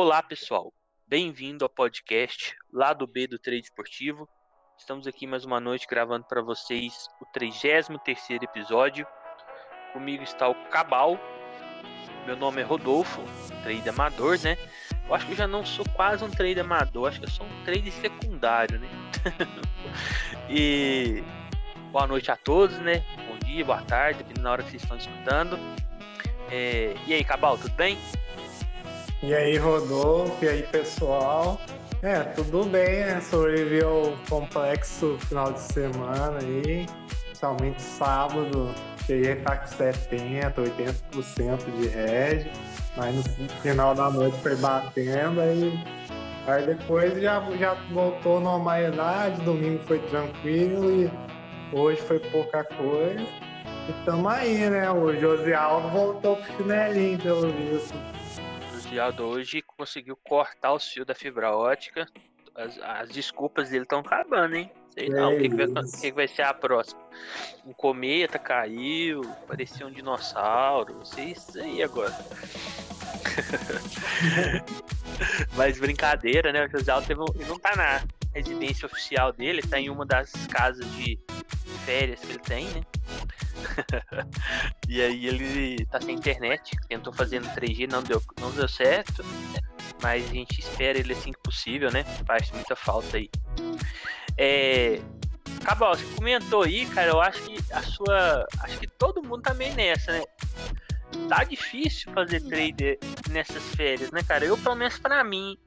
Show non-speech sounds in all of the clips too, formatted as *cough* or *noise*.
Olá, pessoal. Bem-vindo ao podcast lá do B do Trade Esportivo. Estamos aqui mais uma noite gravando para vocês o 33º episódio. Comigo está o Cabal. Meu nome é Rodolfo, trade amador, né? Eu acho que eu já não sou quase um trade amador, acho que eu sou um trade secundário, né? *laughs* e boa noite a todos, né? Bom dia, boa tarde, dependendo da hora que vocês estão escutando. É... E aí, Cabal, tudo bem? E aí, Rodolfo, e aí, pessoal? É, tudo bem, né? Sobrevivi ao complexo final de semana aí, principalmente sábado, cheguei a estar com 70%, 80% de rede, mas no final da noite foi batendo, aí, aí depois já, já voltou normalidade, domingo foi tranquilo e hoje foi pouca coisa. E tamo aí, né? O José Alves voltou pro chinelinho, pelo visto elogiado hoje conseguiu cortar o fio da fibra ótica. As, as desculpas dele estão acabando, hein? Sei não, o que, que, vai, que, vai ser a próxima? Um cometa caiu, parecia um dinossauro, sei isso aí agora. *laughs* Mas brincadeira, né? O José ele não tá na residência oficial dele, tá em uma das casas de férias que ele tem, né? *laughs* e aí ele tá sem internet, tentou fazer no 3G, não deu, não deu certo. Mas a gente espera ele assim que possível, né? Faz muita falta aí. É, Cabal, você comentou aí, cara, eu acho que a sua. Acho que todo mundo tá meio nessa, né? Tá difícil fazer trader nessas férias, né, cara? Eu, pelo menos pra mim.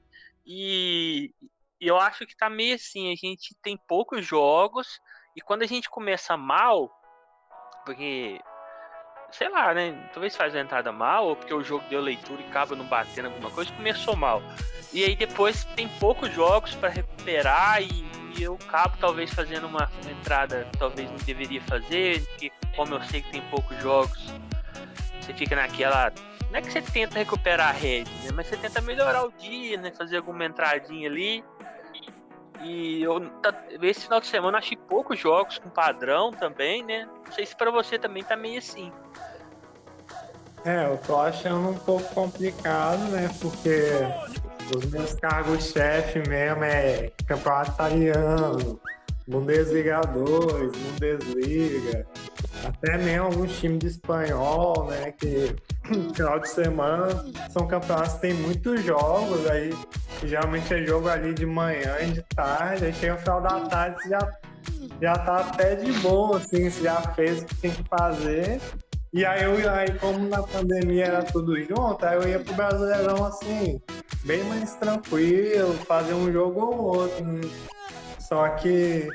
E eu acho que tá meio assim, a gente tem poucos jogos, e quando a gente começa mal, porque, sei lá, né? Talvez faz a entrada mal, ou porque o jogo deu leitura e acaba não batendo alguma coisa, começou mal. E aí depois tem poucos jogos para recuperar e, e, eu acabo talvez fazendo uma, entrada talvez não deveria fazer, porque como eu sei que tem poucos jogos, você fica naquela. Não é que você tenta recuperar a rede, né? Mas você tenta melhorar o dia, né? Fazer alguma entradinha ali. E eu, tá, esse final de semana achei poucos jogos com padrão também, né? Não sei se para você também tá meio assim. É, eu tô achando um pouco complicado, né? Porque os meus cargos-chefe mesmo é campeonato italiano, Bundesliga 2, Bundesliga, até mesmo alguns times de espanhol, né? Que *clears throat* final de semana são campeonatos que tem muitos jogos, aí geralmente é jogo ali de manhã e de tarde, aí chega no final da tarde você já, já tá até de boa, assim, você já fez o que tem que fazer. E aí, eu, aí como na pandemia era tudo junto, aí eu ia pro Brasileirão assim, bem mais tranquilo, fazer um jogo ou outro. Né? Só que,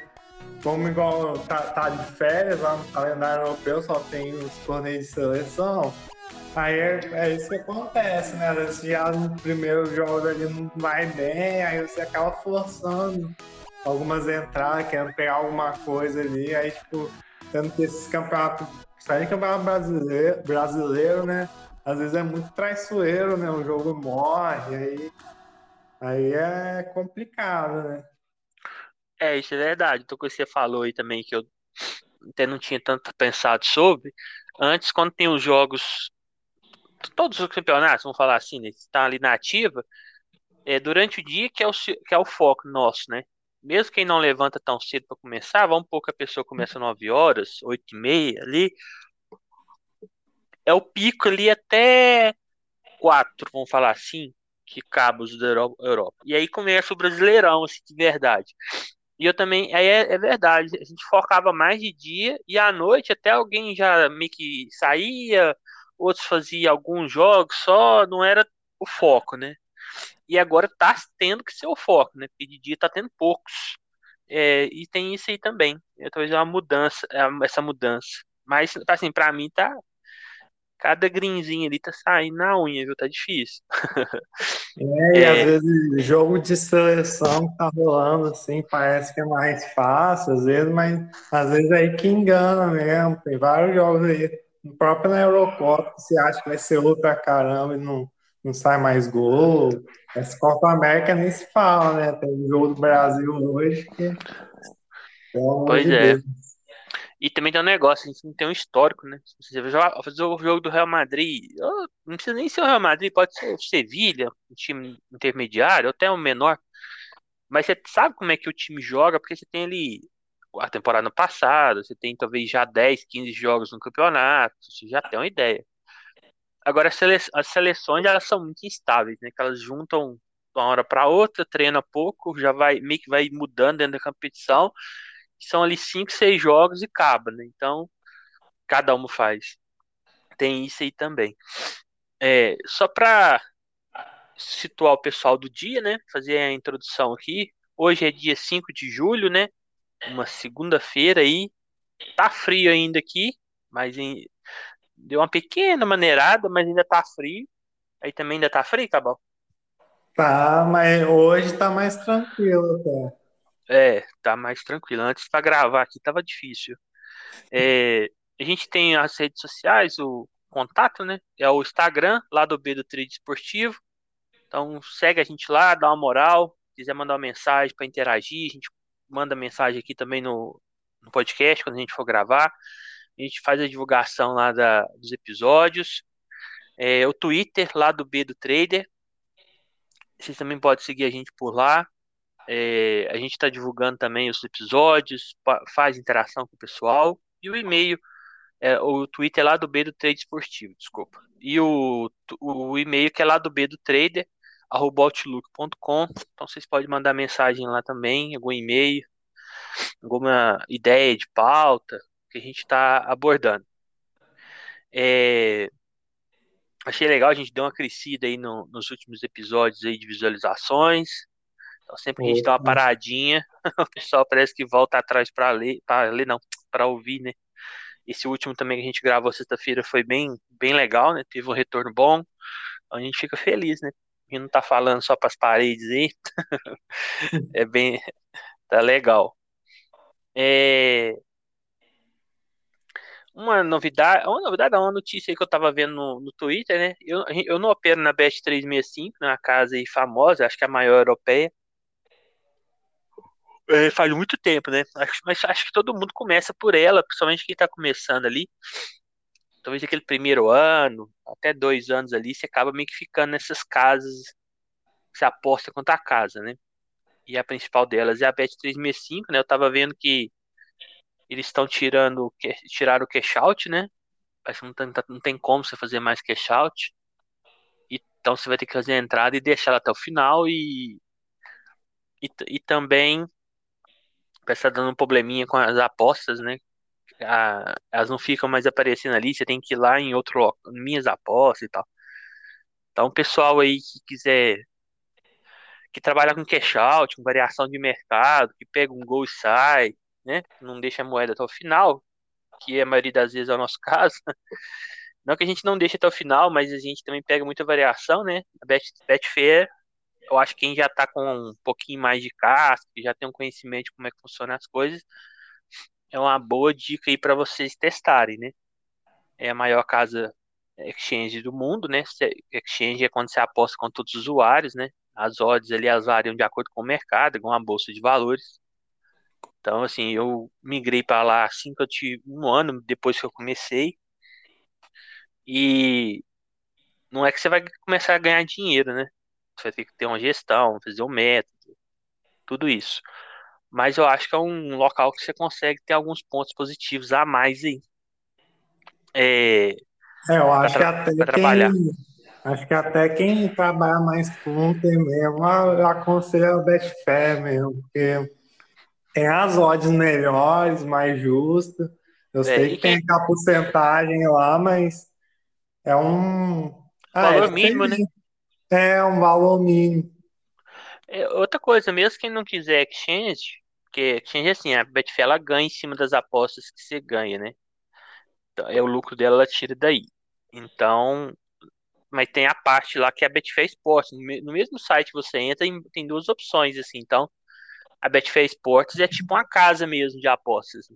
como igual tá, tá de férias lá no calendário europeu, só tem os torneios de seleção. Aí é, é, isso que acontece, né? Às vezes no primeiro jogo ali não vai bem, aí você acaba forçando algumas entradas, querendo pegar alguma coisa ali, aí tipo, tendo que esses campeonatos, de campeonato brasileiro, brasileiro, né? Às vezes é muito traiçoeiro, né? O jogo morre, aí, aí é complicado, né? É, isso é verdade. Então, que você falou aí também, que eu até não tinha tanto pensado sobre. Antes, quando tem os jogos, todos os campeonatos, vamos falar assim, né, estão ali na ativa, é durante o dia que é o, que é o foco nosso, né? Mesmo quem não levanta tão cedo para começar, vamos pouco a pessoa começa 9 horas, 8 e meia ali. É o pico ali até 4, vamos falar assim, que cabos da Europa. E aí começa o Brasileirão, assim, de verdade. E eu também, aí é, é, verdade, a gente focava mais de dia e à noite até alguém já meio que saía, outros faziam alguns jogos só, não era o foco, né? E agora tá tendo que ser o foco, né? Porque de dia tá tendo poucos. É, e tem isso aí também. É, talvez é uma mudança, é essa mudança. Mas, assim, pra mim tá Cada greenzinho ali tá saindo na unha, viu? Tá difícil. *laughs* É, e é... às vezes jogo de seleção tá rolando assim, parece que é mais fácil, às vezes, mas às vezes é aí que engana mesmo. Tem vários jogos aí, próprio na Eurocopa, você acha que vai ser outro pra caramba e não, não sai mais gol. Essa Copa América nem se fala, né? Tem o jogo do Brasil hoje que. Pois é. Deus. E também tem um negócio, a gente não tem um histórico, né? Se você fazer o jogo do Real Madrid, não precisa nem ser o Real Madrid, pode ser o Sevilha, um time intermediário, ou até um menor. Mas você sabe como é que o time joga, porque você tem ali a temporada passada, você tem talvez já 10, 15 jogos no campeonato, você já tem uma ideia. Agora, as seleções, elas são muito instáveis, né? Que elas juntam uma hora para outra, treina pouco, já vai meio que vai mudando dentro da competição. São ali 5, 6 jogos e acaba, né? Então, cada um faz. Tem isso aí também. É, só para situar o pessoal do dia, né? Fazer a introdução aqui. Hoje é dia 5 de julho, né? Uma segunda-feira aí. Tá frio ainda aqui, mas em... deu uma pequena maneirada, mas ainda tá frio. Aí também ainda tá frio, Cabal? Tá, mas hoje tá mais tranquilo até. É, tá mais tranquilo. Antes para gravar aqui tava difícil. É, a gente tem as redes sociais, o contato, né? É o Instagram, lá do B do Trade Esportivo. Então segue a gente lá, dá uma moral. Se quiser mandar uma mensagem para interagir, a gente manda mensagem aqui também no, no podcast quando a gente for gravar. A gente faz a divulgação lá da, dos episódios. É, o Twitter lá do B do Trader. Vocês também podem seguir a gente por lá. É, a gente está divulgando também os episódios, faz interação com o pessoal. E o e-mail, é, o Twitter é lá do B do Trade Esportivo, desculpa. E o, o e-mail que é lá do B do Trader, outlook.com. Então vocês podem mandar mensagem lá também, algum e-mail, alguma ideia de pauta que a gente está abordando. É, achei legal, a gente deu uma crescida aí no, nos últimos episódios aí de visualizações. Então sempre que a gente dá uma paradinha, *laughs* o pessoal parece que volta atrás para ler, para ler não, para ouvir, né? Esse último também que a gente gravou sexta-feira foi bem, bem legal, né? Teve um retorno bom. Então a gente fica feliz, né? Gente não tá falando só para as paredes aí. *laughs* é bem, tá legal. É, uma novidade, uma novidade, uma notícia aí que eu tava vendo no, no Twitter, né? Eu, eu não opero na Best 365, na casa aí famosa, acho que é a maior europeia é, faz muito tempo, né? Acho, mas acho que todo mundo começa por ela, principalmente quem está começando ali. Talvez aquele primeiro ano, até dois anos ali, você acaba meio que ficando nessas casas, você aposta contra a casa, né? E a principal delas é a Bet365, né? Eu tava vendo que eles estão tirando, tiraram o cash out, né? Parece que não tem, não tem como você fazer mais cash out. Então você vai ter que fazer a entrada e deixar ela até o final e, e, e também estar dando um probleminha com as apostas, né? A, elas não ficam mais aparecendo ali, você tem que ir lá em outro minhas apostas e tal. Então, pessoal aí que quiser que trabalha com cash out, com variação de mercado, que pega um gol e sai, né? Não deixa a moeda até o final, que a maioria das vezes é o nosso *laughs* caso. Não que a gente não deixe até o final, mas a gente também pega muita variação, né? A Bet, Betfair eu acho que quem já está com um pouquinho mais de casca, já tem um conhecimento de como é que funciona as coisas, é uma boa dica aí para vocês testarem, né? É a maior casa exchange do mundo, né? Exchange é quando você aposta com todos os usuários, né? As odds ali as variam de acordo com o mercado, com a bolsa de valores. Então, assim, eu migrei para lá assim que eu tive um ano depois que eu comecei. E não é que você vai começar a ganhar dinheiro, né? Você vai ter que ter uma gestão, fazer um método, tudo isso. Mas eu acho que é um local que você consegue ter alguns pontos positivos a mais aí. É, é eu acho que até quem, trabalhar. Acho que até quem trabalha mais com mesmo, eu aconselho a Betfair mesmo, porque tem as odds melhores, mais justas. Eu é, sei que quem... tem a porcentagem lá, mas é um. Ah, valor é mínimo, né? É um valor mínimo. É, outra coisa, mesmo quem não quiser exchange, porque exchange é assim, a Betfair ela ganha em cima das apostas que você ganha, né? Então, é o lucro dela, ela tira daí. Então, mas tem a parte lá que é a Betfair Sports. No mesmo site você entra, tem duas opções, assim. Então, a Betfair Sports é tipo uma casa mesmo de apostas.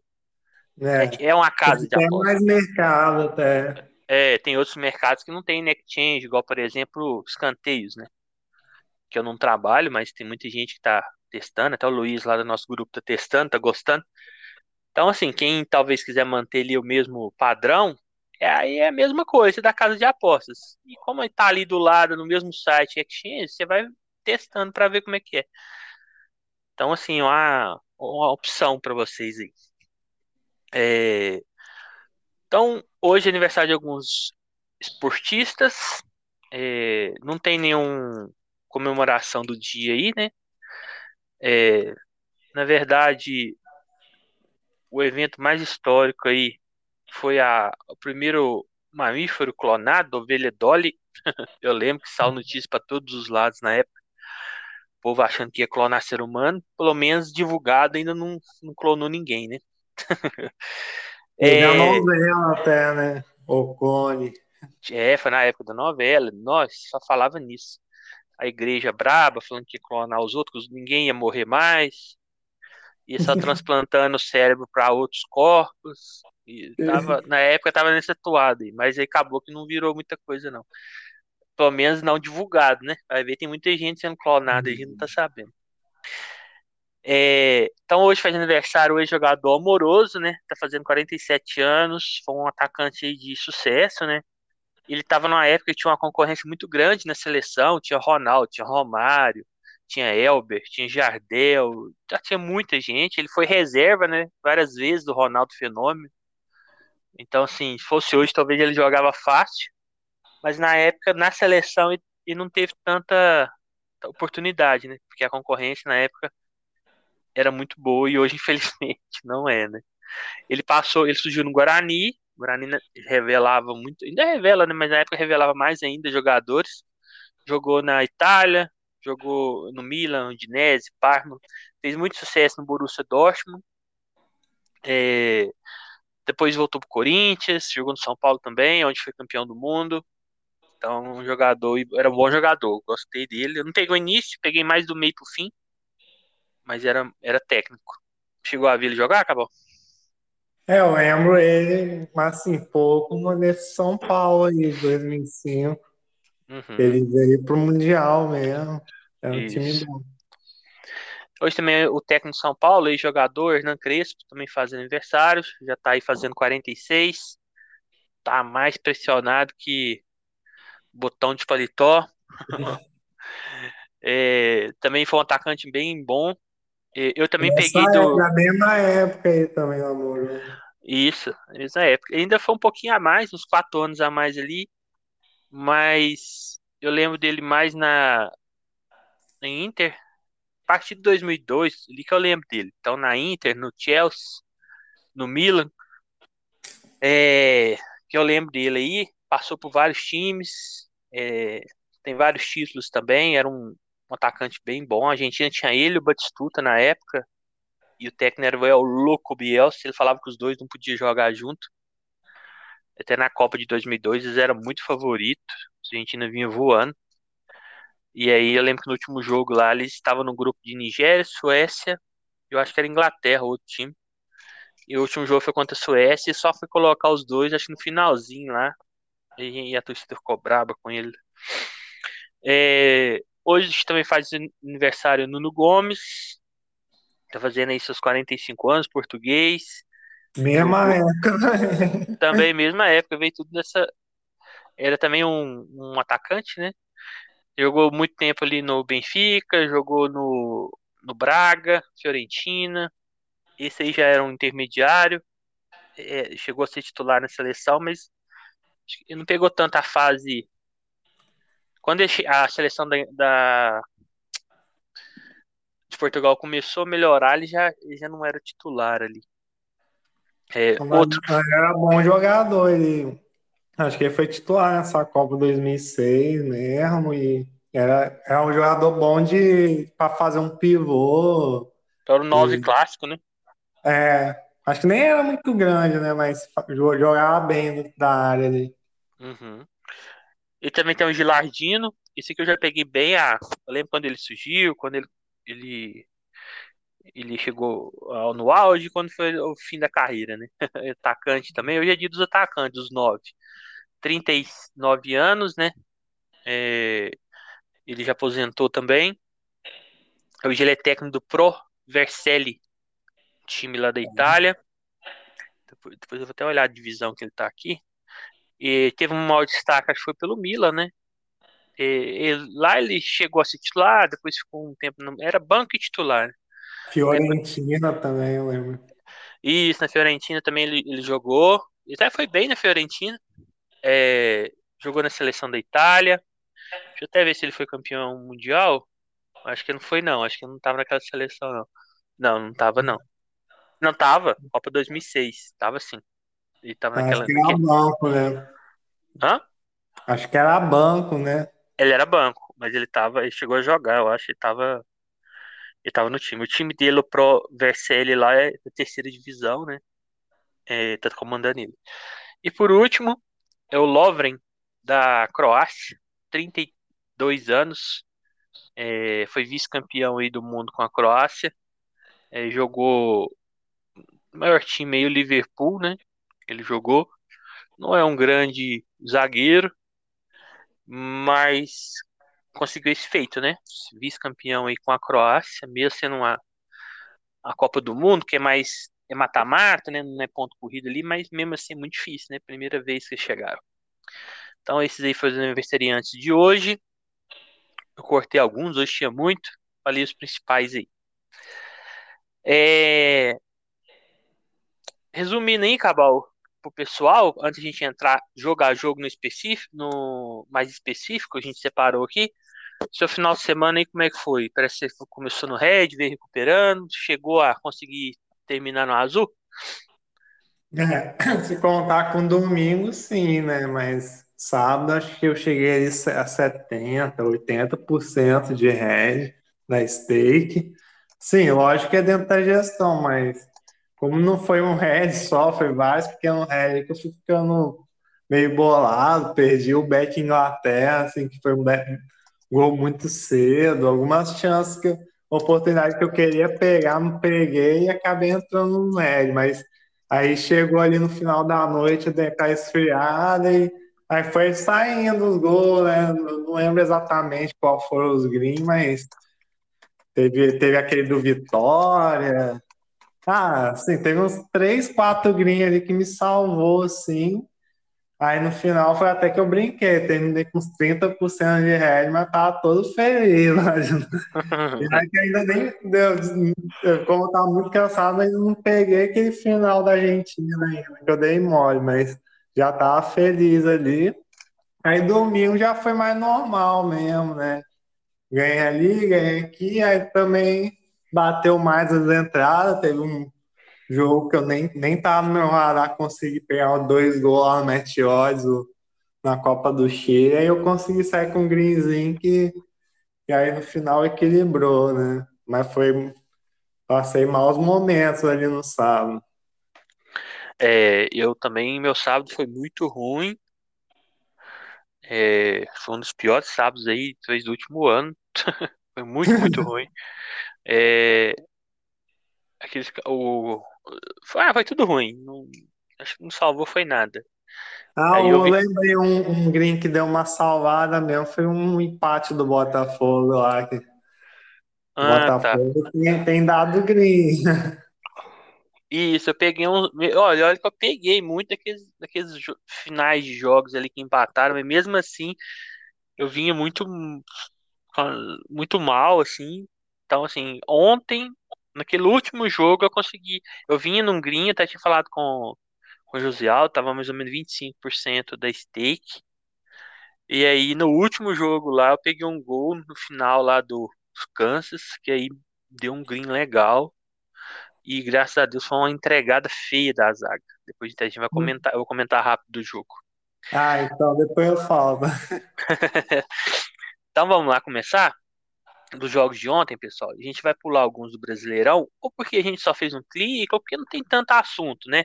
É, é uma casa de apostas. Tem mais mercado até. É, tem outros mercados que não tem net change, igual, por exemplo, escanteios, né? Que eu não trabalho, mas tem muita gente que tá testando, até o Luiz lá do nosso grupo tá testando, tá gostando. Então, assim, quem talvez quiser manter ali o mesmo padrão, é, aí é a mesma coisa da casa de apostas. E como está ali do lado, no mesmo site Exchange, você vai testando para ver como é que é. Então, assim, uma, uma opção para vocês aí. É... Então, hoje é aniversário de alguns esportistas. É... Não tem nenhuma comemoração do dia aí, né? É... Na verdade, o evento mais histórico aí foi a, o primeiro mamífero clonado, ovelha Dolly. *laughs* Eu lembro que saiu notícia para todos os lados na época. O povo achando que ia clonar ser humano, pelo menos divulgado ainda não, não clonou ninguém, né? *laughs* é, a novela até, né? O clone. É, foi na época da novela. Nós só falava nisso. A igreja braba, falando que ia clonar os outros, ninguém ia morrer mais e só *laughs* transplantando o cérebro para outros corpos. E tava, *laughs* na época tava nessa toada, mas aí acabou que não virou muita coisa, não. Pelo menos não divulgado, né? Vai ver, tem muita gente sendo clonada e a gente não tá sabendo. É, então hoje faz aniversário o ex-jogador amoroso, né? Tá fazendo 47 anos, foi um atacante de sucesso, né? Ele tava numa época que tinha uma concorrência muito grande na seleção, tinha Ronaldo, tinha Romário, tinha Elber, tinha Jardel, já tinha muita gente. Ele foi reserva, né? Várias vezes do Ronaldo Fenômeno. Então, assim, se fosse hoje, talvez ele jogava fácil. Mas na época, na seleção, ele não teve tanta oportunidade, né? Porque a concorrência na época era muito boa e hoje, *laughs* infelizmente, não é, né? Ele passou, ele surgiu no Guarani. Guarani revelava muito, ainda revela, né? Mas na época revelava mais ainda jogadores. Jogou na Itália, jogou no Milan, Udinese, Parma, fez muito sucesso no Borussia Dortmund. É, depois voltou para o Corinthians, jogou no São Paulo também, onde foi campeão do mundo. Então, um jogador, era um bom jogador, gostei dele. Eu não peguei o início, peguei mais do meio para o fim, mas era, era técnico. Chegou a ver ele jogar, acabou? É, eu lembro ele, mas assim, pouco no São Paulo aí, 2005. Uhum. Ele veio pro Mundial mesmo. É um Isso. time bom. Hoje também o técnico de São Paulo, ex-jogador, Hernan Crespo, também faz aniversário, já tá aí fazendo 46. Tá mais pressionado que botão de paletó. *laughs* *laughs* é, também foi um atacante bem bom. Eu também Essa peguei do. Na mesma época aí também, amor. Isso, mesma época. Ainda foi um pouquinho a mais, uns quatro anos a mais ali mas eu lembro dele mais na em Inter, a partir de 2002, ali que eu lembro dele. Então na Inter, no Chelsea, no Milan, é, que eu lembro dele aí, passou por vários times, é, tem vários títulos também, era um, um, atacante bem bom. A Argentina tinha ele, o Batistuta na época, e o técnico era o Louco Bielsa, ele falava que os dois não podiam jogar junto. Até na Copa de 2002 eles eram muito favoritos. A Argentina vinha voando. E aí eu lembro que no último jogo lá eles estavam no grupo de Nigéria, Suécia, eu acho que era Inglaterra, outro time. E o último jogo foi contra a Suécia e só foi colocar os dois, acho que no finalzinho lá. E a torcida ficou braba com ele. É, hoje também faz aniversário Nuno Gomes. Tá fazendo aí seus 45 anos, português. Mesma época. Né? Também mesma época, veio tudo dessa. Era também um, um atacante, né? Jogou muito tempo ali no Benfica, jogou no, no Braga, Fiorentina. Esse aí já era um intermediário. É, chegou a ser titular na seleção, mas não pegou tanta fase. Quando a seleção da, da, de Portugal começou a melhorar, ele já, ele já não era titular ali. É, outro... Era bom jogador, ele acho que ele foi titular nessa Copa 2006 mesmo e era, era um jogador bom de para fazer um pivô. Era o 9 e... clássico, né? É, acho que nem era muito grande, né? Mas jogava bem da área ali. Uhum. E também tem o Gilardino. Esse aqui eu já peguei bem. Ah, eu lembro quando ele surgiu, quando ele, ele ele chegou no auge quando foi o fim da carreira, né? *laughs* Atacante também. Hoje é dia dos atacantes, os nove. 39 anos, né? É, ele já aposentou também. Hoje ele é técnico do Pro Vercelli, time lá da Itália. Depois, depois eu vou até olhar a divisão que ele tá aqui. E teve um maior destaque, acho que foi pelo Milan, né? E, e, lá ele chegou a ser titular, depois ficou um tempo. No, era banco e titular. Fiorentina depois, também, eu lembro. Isso, na Fiorentina também ele, ele jogou. Ele até foi bem na Fiorentina. É, jogou na seleção da Itália. Deixa eu até ver se ele foi campeão mundial. Acho que não foi, não. Acho que não tava naquela seleção, não. Não, não tava, não. Não tava. Copa 2006. Tava sim. Ele tava naquela. Acho que era banco, né? Hã? Acho que era banco, né? Ele era banco, mas ele tava. Ele chegou a jogar, eu acho. Ele tava. Ele tava no time. O time dele, o Pro Vercelli lá, é da terceira divisão, né? É, tá comandando ele. E por último, é o Lovren, da Croácia, 32 anos. É, foi vice-campeão aí do mundo com a Croácia. É, jogou o maior time aí, o Liverpool, né? Ele jogou. Não é um grande zagueiro, mas conseguiu esse feito, né? Vice-campeão aí com a Croácia, mesmo sendo uma a Copa do Mundo, que é mais é mata-mata, né? Não é ponto corrido ali, mas mesmo assim é muito difícil, né? Primeira vez que chegaram. Então esses aí foram os aniversariantes de hoje. Eu cortei alguns, hoje tinha muito. Falei os principais aí. É... Resumindo aí, Cabal, pro pessoal, antes a gente entrar, jogar jogo no específico, no mais específico, a gente separou aqui. Seu final de semana aí, como é que foi? Parece que você começou no Red, veio recuperando, chegou a conseguir terminar no azul? É, *coughs* se contar com domingo, sim, né? Mas sábado acho que eu cheguei a 70%, 80% de Red na stake. Sim, lógico que é dentro da gestão, mas como não foi um Red só, foi vários pequenos Red que eu fui ficando meio bolado, perdi o back Inglaterra, assim, que foi um gol muito cedo, algumas chances que oportunidade que eu queria pegar, não peguei e acabei entrando no Red, mas aí chegou ali no final da noite, dei aquela esfriada e aí foi saindo os gols, né? Não lembro exatamente qual foram os greens, mas teve, teve aquele do Vitória, ah, sim, teve uns três, quatro green ali que me salvou, assim. Aí no final foi até que eu brinquei, terminei com uns 30% de red, mas tava todo feliz. *laughs* aí que ainda nem deu, como eu tava muito cansado, mas não peguei aquele final da Argentina ainda, que eu dei mole, mas já tava feliz ali. Aí domingo já foi mais normal mesmo, né? Ganhei ali, ganhei aqui, aí também bateu mais as entradas. Teve um jogo que eu nem, nem tava no meu radar, consegui pegar dois gols lá no Odds, na Copa do Chile. Aí eu consegui sair com um greenzinho que, que aí no final equilibrou, né? Mas foi. Passei maus momentos ali no sábado. É, eu também, meu sábado foi muito ruim. É, foi um dos piores sábados aí, talvez do último ano. *laughs* foi muito, muito ruim. *laughs* É, aqueles, o, foi, ah, foi tudo ruim. Não, acho que não salvou foi nada. Ah, Aí eu, eu vi... lembrei um, um green que deu uma salvada mesmo, foi um empate do Botafogo lá. Que... Ah, Botafogo tá. tem, tem dado green. Isso, eu peguei um. Olha, olha que eu peguei muito daqueles, daqueles finais de jogos ali que empataram, mas mesmo assim eu vinha muito muito mal, assim. Então, assim, ontem, naquele último jogo, eu consegui. Eu vinha num green, até tinha falado com, com o José Aldo, tava mais ou menos 25% da stake. E aí, no último jogo lá, eu peguei um gol no final lá do Kansas, que aí deu um green legal. E graças a Deus foi uma entregada feia da zaga. Depois a gente vai hum. comentar, eu vou comentar rápido do jogo. Ah, então depois eu falo. *laughs* então vamos lá começar? Dos jogos de ontem, pessoal, a gente vai pular alguns do Brasileirão, ou porque a gente só fez um clique, ou porque não tem tanto assunto, né?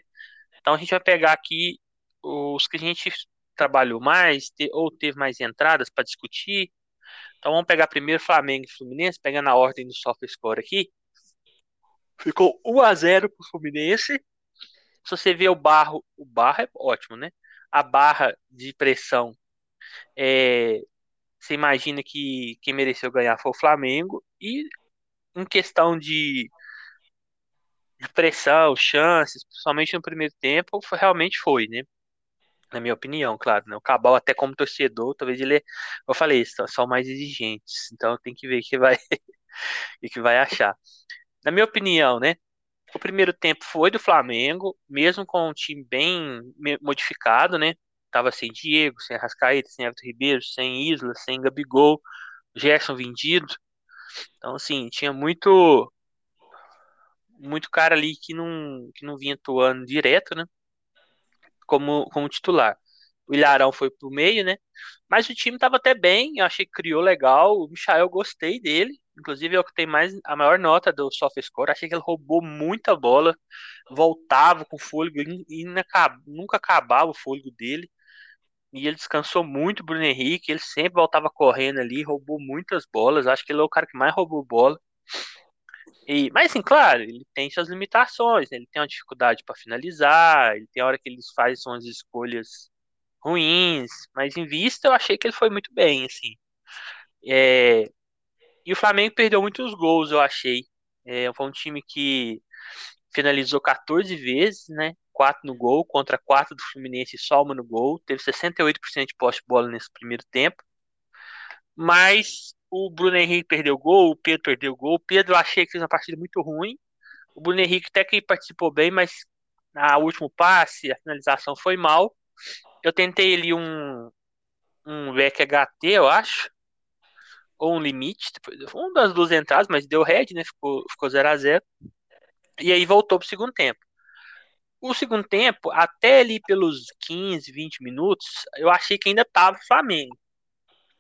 Então a gente vai pegar aqui os que a gente trabalhou mais, ou teve mais entradas para discutir. Então vamos pegar primeiro Flamengo e Fluminense, pegando a ordem do software score aqui. Ficou 1 a 0 para o Fluminense. Se você vê o barro, o barro é ótimo, né? A barra de pressão é você imagina que quem mereceu ganhar foi o Flamengo. E em questão de de pressão, chances, principalmente no primeiro tempo, foi, realmente foi, né? Na minha opinião, claro, né? O Cabal, até como torcedor, talvez ele, eu falei, são mais exigentes, então tem que ver que vai, *laughs* o que vai achar. Na minha opinião, né? O primeiro tempo foi do Flamengo, mesmo com um time bem modificado, né? Tava sem Diego, sem Arrascaeta, sem Everton Ribeiro, sem Isla, sem Gabigol, Gerson vendido. Então, assim, tinha muito muito cara ali que não, que não vinha atuando direto, né? Como, como titular. O Ilharão foi pro meio, né? Mas o time tava até bem, eu achei que criou legal. O Michael eu gostei dele. Inclusive é o que tem mais a maior nota do SofaScore. Achei que ele roubou muita bola, voltava com fôlego e nunca acabava o fôlego dele. E ele descansou muito o Bruno Henrique, ele sempre voltava correndo ali, roubou muitas bolas. Acho que ele é o cara que mais roubou bola. E, mas assim, claro, ele tem suas limitações, né? ele tem uma dificuldade para finalizar, ele tem hora que ele faz umas escolhas ruins, mas em vista eu achei que ele foi muito bem, assim. É, e o Flamengo perdeu muitos gols, eu achei. É, foi um time que finalizou 14 vezes, né? 4 no gol, contra 4 do Fluminense só uma no gol. Teve 68% de poste de bola nesse primeiro tempo. Mas o Bruno Henrique perdeu gol, o Pedro perdeu gol. O Pedro achei que fez uma partida muito ruim. O Bruno Henrique até que participou bem, mas na último passe, a finalização foi mal. Eu tentei ali um um VEC HT, eu acho, ou um limite, um das duas entradas, mas deu red, né? Ficou, ficou 0 a 0 E aí voltou pro segundo tempo. O segundo tempo, até ali pelos 15, 20 minutos, eu achei que ainda tava Flamengo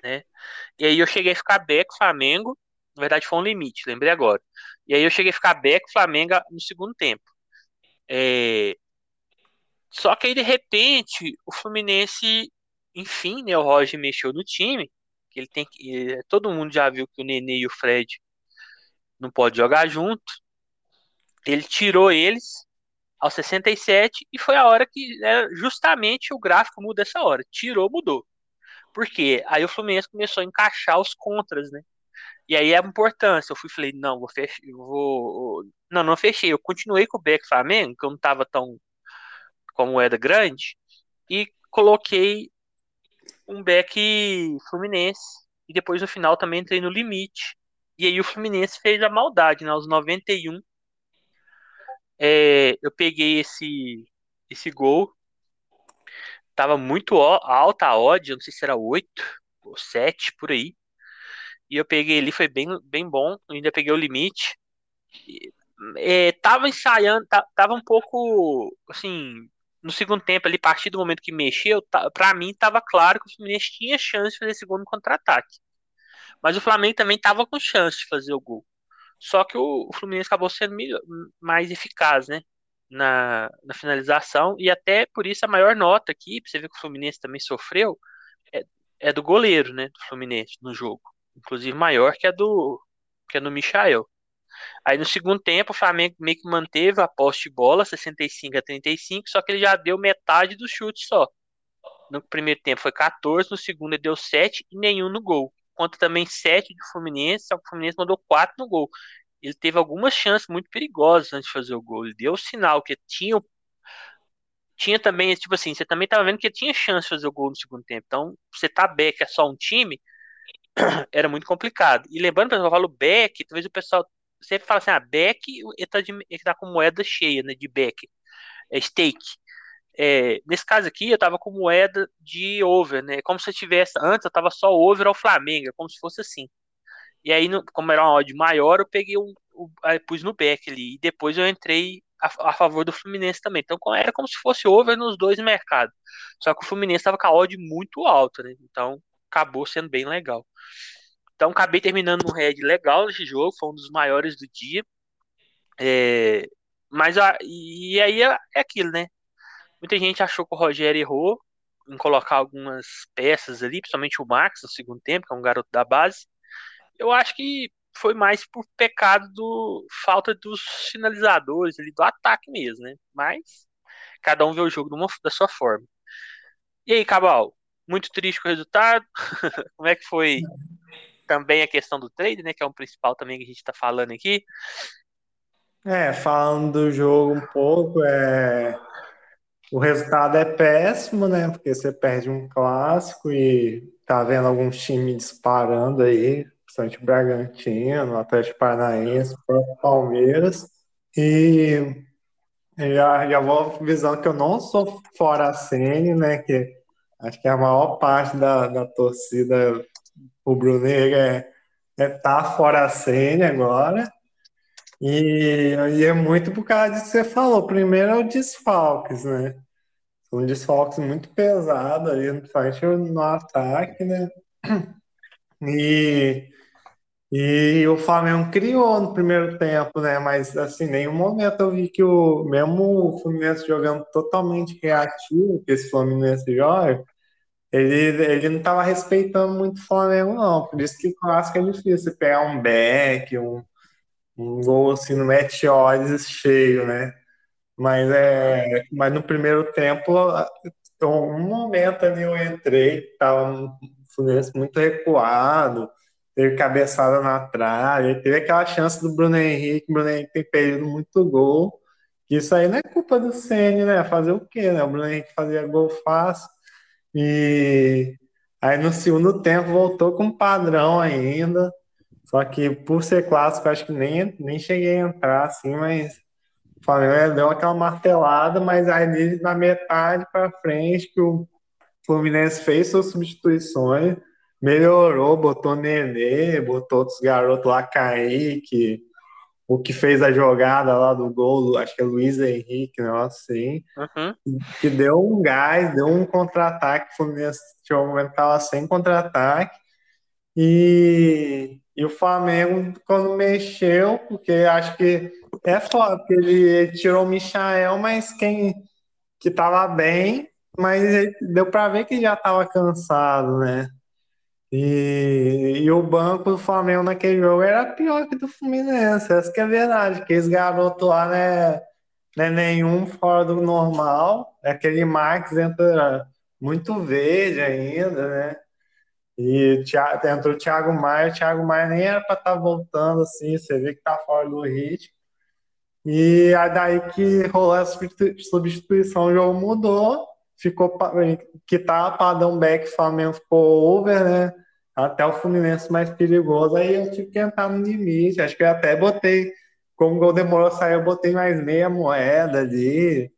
né? E aí eu cheguei a ficar beco Flamengo, na verdade foi um limite, lembrei agora. E aí eu cheguei a ficar beco Flamengo no segundo tempo. É... Só que aí de repente o Fluminense, enfim, né, o Roger mexeu no time, ele tem que, é, todo mundo já viu que o Nenê e o Fred não pode jogar junto. Ele tirou eles aos 67 e foi a hora que né, justamente o gráfico muda essa hora. Tirou, mudou. Por quê? Aí o Fluminense começou a encaixar os contras, né? E aí a importância. Eu fui falei, não, vou fechar, vou. Não, não fechei. Eu continuei com o Beck Flamengo, que eu não tava tão com moeda grande, e coloquei um Beck Fluminense. E depois no final também entrei no limite. E aí o Fluminense fez a maldade, né? Aos 91. É, eu peguei esse, esse gol tava muito alta a odd, não sei se era 8 ou 7 por aí. E eu peguei ali, foi bem, bem bom, ainda peguei o limite. É, tava ensaiando, tava um pouco assim, no segundo tempo ali, a partir do momento que mexeu, para mim tava claro que o Fluminense tinha chance de fazer segundo contra-ataque. Mas o Flamengo também tava com chance de fazer o gol. Só que o, Fluminense acabou sendo mais eficaz, né? na, na finalização e até por isso a maior nota aqui, pra você ver que o Fluminense também sofreu, é, é do goleiro, né, do Fluminense no jogo. Inclusive maior que a do que a do Michael. Aí no segundo tempo o Flamengo meio que manteve a posse de bola 65 a 35, só que ele já deu metade do chute só. No primeiro tempo foi 14, no segundo ele deu 7 e nenhum no gol. Conta também 7 do Fluminense, só que o Fluminense mandou 4 no gol ele teve algumas chances muito perigosas antes de fazer o gol. Ele deu o sinal que tinha tinha também, tipo assim, você também estava vendo que tinha chance de fazer o gol no segundo tempo. Então, você tá back é só um time, *clears throat* era muito complicado. E lembrando, exemplo, eu falo back, talvez o pessoal sempre fala assim, ah, back, ele tá, de, ele tá com moeda cheia, né, de back, é stake. É, nesse caso aqui, eu tava com moeda de over, né, como se eu tivesse, antes eu tava só over ao Flamengo, como se fosse assim. E aí, como era uma odd maior, eu peguei um, um pus no back ali. E depois eu entrei a, a, favor do Fluminense também. Então era como se fosse over nos dois mercados. Só que o Fluminense estava com a odd muito alta, né? Então acabou sendo bem legal. Então acabei terminando um head legal nesse jogo, foi um dos maiores do dia. É, mas e aí é, é aquilo, né? Muita gente achou que o Rogério errou em colocar algumas peças ali, principalmente o Max no segundo tempo, que é um garoto da base eu acho que foi mais por pecado do falta dos finalizadores ali, do ataque mesmo, né? Mas cada um vê o jogo da sua forma. E aí, Cabal, muito triste com o resultado. *laughs* Como é que foi também a questão do trade, né? Que é um principal também que a gente está falando aqui. É, falando do jogo um pouco, é... o resultado é péssimo, né? Porque você perde um clássico e tá vendo alguns times disparando aí, o Bragantino, Atlético Paranaense, Palmeiras. E já, já vou avisando que eu não sou fora a Sene, né? Que acho que a maior parte da, da torcida rubro-negra é, é tá fora a Sene agora. E, e é muito por causa disso que você falou. Primeiro é o desfalques, né? Um desfalques muito pesado ali, principalmente no ataque, né? E, e o Flamengo criou no primeiro tempo, né? Mas assim, nenhum momento eu vi que o mesmo o Fluminense jogando totalmente reativo, que esse Fluminense joga, ele, ele não estava respeitando muito o Flamengo, não. Por isso que o clássico é difícil. Você pegar um back, um, um gol assim no Meteores cheio, né? Mas é, mas no primeiro tempo, um momento ali eu entrei, tava um Fluminense muito recuado, teve cabeçada na trave, teve aquela chance do Bruno Henrique, o Bruno Henrique tem perdido muito gol. Isso aí não é culpa do Ceni, né? Fazer o quê, né? O Bruno Henrique fazia gol fácil e aí no segundo tempo voltou com padrão ainda. Só que por ser clássico, acho que nem, nem cheguei a entrar assim, mas o Flamengo deu aquela martelada, mas aí na metade para frente que o Fluminense fez suas substituições, melhorou, botou Nenê, botou outros garotos lá, Kaique, o que fez a jogada lá do gol, acho que é Luiz Henrique, negócio assim, uhum. que deu um gás, deu um contra-ataque, o Fluminense tinha um momento que tava sem contra-ataque, e e o Flamengo, quando mexeu, porque acho que é foda, porque ele, tirou o Michael, mas quem que tava bem, mas deu para ver que já tava cansado, né? E, e o banco do Flamengo naquele jogo era pior que do Fluminense, essa que é a verdade, que esse garoto lá né, não é nenhum fora do normal, é aquele Max entra muito verde ainda, né? E entrou o Thiago Maia, o Thiago Maia nem era para estar tá voltando assim, você vê que tá fora do ritmo. E aí daí que rolou a substituição, o jogo mudou, ficou que tá padrão back, Flamengo ficou over, né? Até o Fluminense mais perigoso, aí eu tive que entrar no limite. Acho que eu até botei, como o gol demorou a sair, eu botei mais meia moeda ali.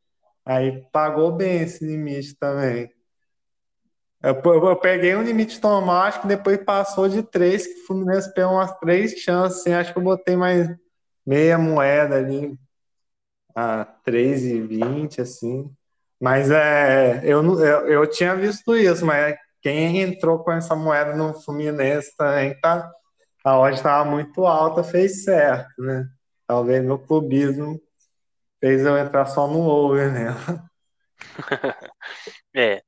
Aí pagou bem esse limite também. Eu, eu, peguei um limite automático, depois passou de três, que o Fluminense pegou umas três chances, assim, acho que eu botei mais meia moeda ali, a 3,20, assim. Mas é, eu, eu, eu tinha visto isso, mas quem entrou com essa moeda no Fluminense também tá. A odd estava muito alta, fez certo, né? Talvez meu clubismo fez eu entrar só no over, né? *laughs* é,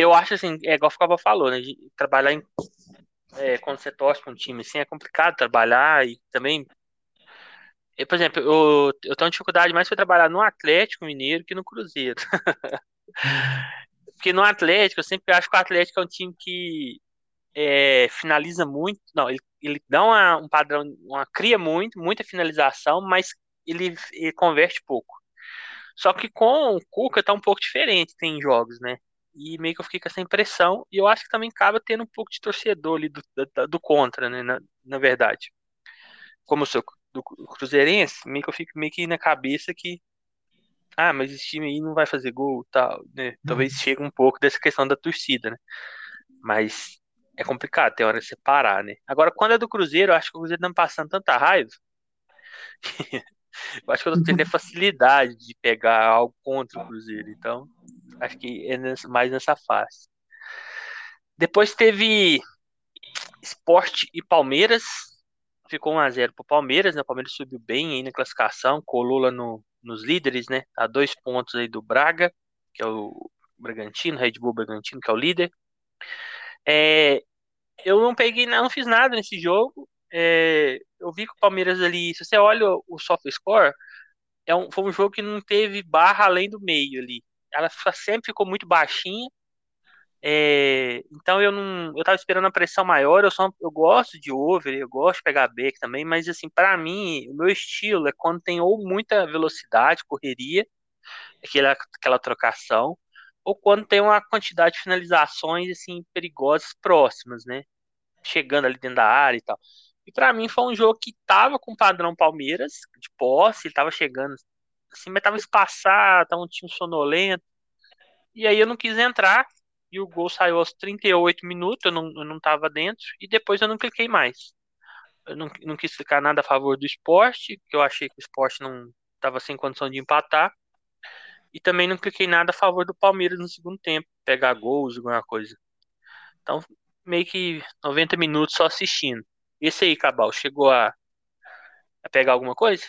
eu acho assim, é igual o Ficava falou, né? Trabalhar em, é, quando você torce com um time assim, é complicado trabalhar e também. Eu, por exemplo, eu, eu tenho dificuldade mais para trabalhar no Atlético Mineiro que no Cruzeiro. *laughs* Porque no Atlético, eu sempre acho que o Atlético é um time que é, finaliza muito. Não, ele, ele dá uma, um padrão, uma, cria muito, muita finalização, mas ele, ele converte pouco. Só que com o Cuca tá um pouco diferente, tem jogos, né? E meio que eu fiquei com essa impressão. E eu acho que também acaba tendo um pouco de torcedor ali do, do, do contra, né? Na, na verdade. Como eu sou do Cruzeirense, meio que eu fico meio que na cabeça que. Ah, mas esse time aí não vai fazer gol tal, né? Talvez uhum. chegue um pouco dessa questão da torcida, né? Mas é complicado, tem hora de separar, né? Agora, quando é do Cruzeiro, eu acho que o Cruzeiro tá me passando tanta raiva. *laughs* eu acho que eu tô tendo facilidade de pegar algo contra o Cruzeiro. Então, Acho que é mais nessa fase. Depois teve Esporte e Palmeiras. Ficou 1x0 pro Palmeiras, né? O Palmeiras subiu bem aí na classificação, colou lá no, nos líderes, né? A dois pontos aí do Braga, que é o Bragantino, Red Bull Bragantino, que é o líder. É, eu não peguei, não fiz nada nesse jogo. É, eu vi que o Palmeiras ali, se você olha o soft score, é um, foi um jogo que não teve barra além do meio ali ela sempre ficou muito baixinha. É, então eu não, eu tava esperando a pressão maior. Eu só, eu gosto de over, eu gosto de pegar back também, mas assim, para mim, o meu estilo é quando tem ou muita velocidade, correria, aquela, aquela trocação, ou quando tem uma quantidade de finalizações assim perigosas próximas, né? Chegando ali dentro da área e tal. E para mim foi um jogo que tava com padrão Palmeiras de posse, ele tava chegando assim, mas tava espaçado, tava um time sonolento. E aí eu não quis entrar e o gol saiu aos 38 minutos, eu não, eu não tava dentro e depois eu não cliquei mais. Eu não, não quis clicar nada a favor do esporte, que eu achei que o esporte não tava sem condição de empatar. E também não cliquei nada a favor do Palmeiras no segundo tempo, pegar gols, alguma coisa. Então, meio que 90 minutos só assistindo. Esse aí, Cabal, chegou a, a pegar alguma coisa?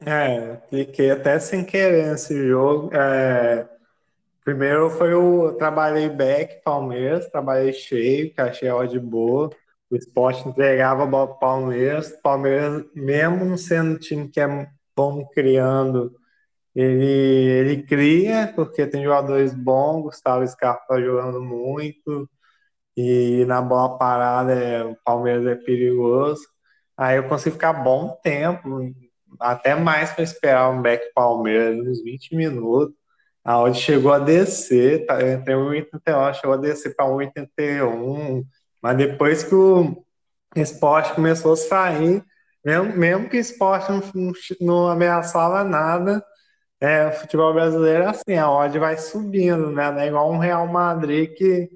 É, cliquei até sem querer nesse jogo. É, primeiro foi o. Trabalhei back, Palmeiras, trabalhei cheio, que achei a odd boa. O esporte entregava pro Palmeiras. Palmeiras, mesmo sendo um time que é bom criando, ele, ele cria, porque tem jogadores bons, Gustavo Scarpa tá jogando muito, e na bola parada é, o Palmeiras é perigoso. Aí eu consigo ficar bom tempo, até mais para esperar um back Palmeiras, uns 20 minutos. A odd chegou a descer, tá, entre 1,81, chegou a descer para 1,81, mas depois que o esporte começou a sair, mesmo, mesmo que o esporte não, não, ameaçava nada, é, o futebol brasileiro é assim, a odd vai subindo, né? É igual um Real Madrid que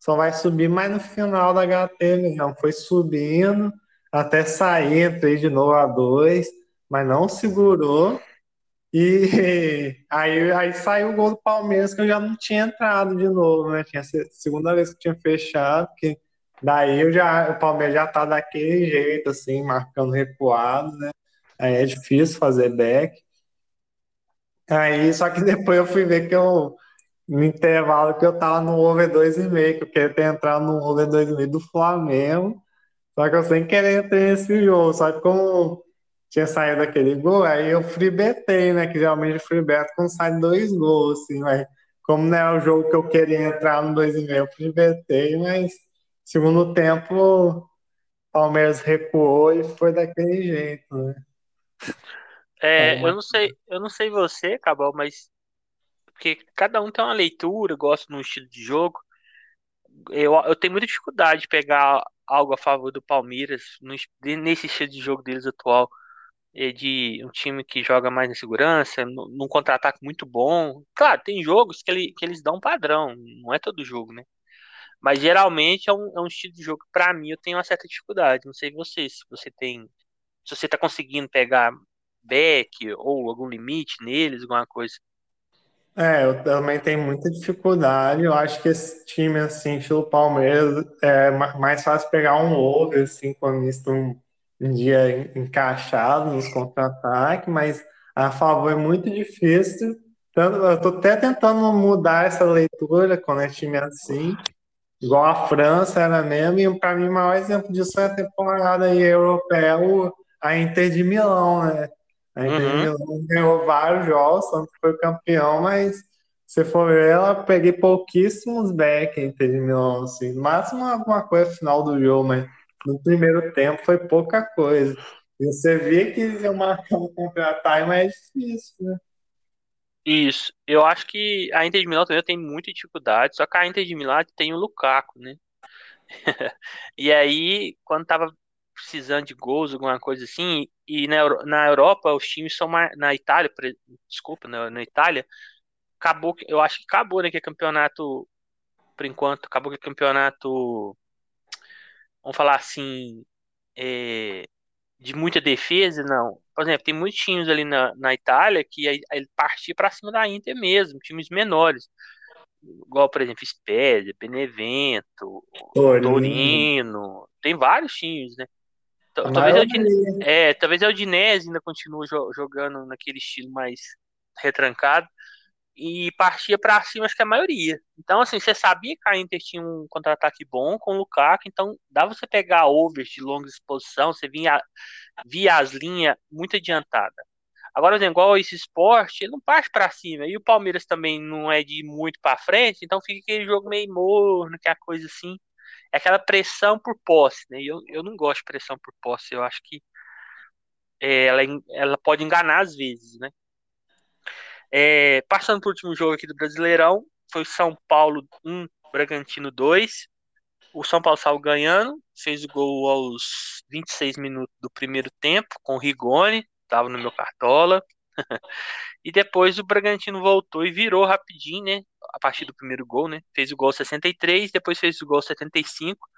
só vai subir mais no final da HT mesmo. Foi subindo até sair, entrei de novo a dois, mas não segurou. E *laughs* aí, aí saiu o gol do Palmeiras que eu já não tinha entrado de novo, né? Tinha segunda vez que tinha fechado, que daí eu já, o Palmeiras já tá daquele jeito, assim, marcando recuado, né? Aí é difícil fazer back. Aí, só que *laughs* depois eu fui ver que eu, no intervalo, que eu tava no over 2,5, que eu queria ter entrado no over 2,5 do Flamengo, só que eu sem querer ter esse jogo, só que como tinha saído aquele gol, aí eu freebetei, né, que geralmente o freebet quando sai dois gols, assim, mas como não é o jogo que eu queria entrar no 2,5, eu freebetei, mas segundo tempo o Palmeiras recuou e foi daquele jeito, né. É, eu não sei, eu não sei você, Cabal, mas porque cada um tem uma leitura, gosta de um estilo de jogo. Eu, eu tenho muita dificuldade de pegar algo a favor do Palmeiras no, nesse estilo de jogo deles atual. É de um time que joga mais na segurança, num contra-ataque muito bom. Claro, tem jogos que, ele, que eles dão um padrão, não é todo jogo, né? Mas geralmente é um, é um estilo de jogo que, pra mim, eu tenho uma certa dificuldade. Não sei você, se você tem. Se você tá conseguindo pegar back ou algum limite neles, alguma coisa? É, eu também tenho muita dificuldade. Eu acho que esse time, assim, estilo Palmeiras, é mais fácil pegar um over, assim, quando estão um dia encaixado nos contra-ataques, mas a favor é muito difícil. Eu tô até tentando mudar essa leitura quando é time assim, igual a França era mesmo, e para mim o maior exemplo disso é a temporada europeia, a Inter de Milão, né? A Inter uhum. Milão ganhou vários jogos, tanto foi campeão, mas se for ver, ela peguei pouquíssimos back Inter de Milão, assim. máximo alguma coisa final do jogo, mas no primeiro tempo foi pouca coisa. E você via que marcar um mas é difícil, né? Isso. Eu acho que a Inter de Milão também tem muita dificuldade, só que a Inter de Milão tem o Lukaku, né? *laughs* e aí, quando tava precisando de gols, alguma coisa assim, e na, na Europa os times são mais, na Itália, desculpa, na, na Itália, acabou, eu acho que acabou, né, que é campeonato, por enquanto, acabou que é campeonato, vamos falar assim, é, de muita defesa, não. Por exemplo, tem muitos times ali na, na Itália que ele partia para cima da Inter mesmo, times menores. Igual, por exemplo, Spezia, Benevento, Torino. Torino. Tem vários times, né? Talvez, é o, é, talvez a Udinese ainda continue jogando naquele estilo mais retrancado e partia para cima, acho que a maioria. Então, assim, você sabia que a Inter tinha um contra-ataque bom com o Lukaku, então dá você pegar overs de longa exposição, você vinha via as linhas muito adiantada. Agora, igual esse esporte, ele não parte para cima. E o Palmeiras também não é de muito para frente, então fica aquele jogo meio morno, que é a coisa assim. É aquela pressão por posse, né? Eu, eu não gosto de pressão por posse. Eu acho que é, ela, ela pode enganar às vezes, né? É, passando para o último jogo aqui do Brasileirão, foi São Paulo 1, Bragantino 2. O São Paulo saiu ganhando, fez o gol aos 26 minutos do primeiro tempo, com o Rigoni, estava no meu cartola. *laughs* e depois o Bragantino voltou e virou rapidinho, né? A partir do primeiro gol, né? Fez o gol 63, depois fez o gol 75.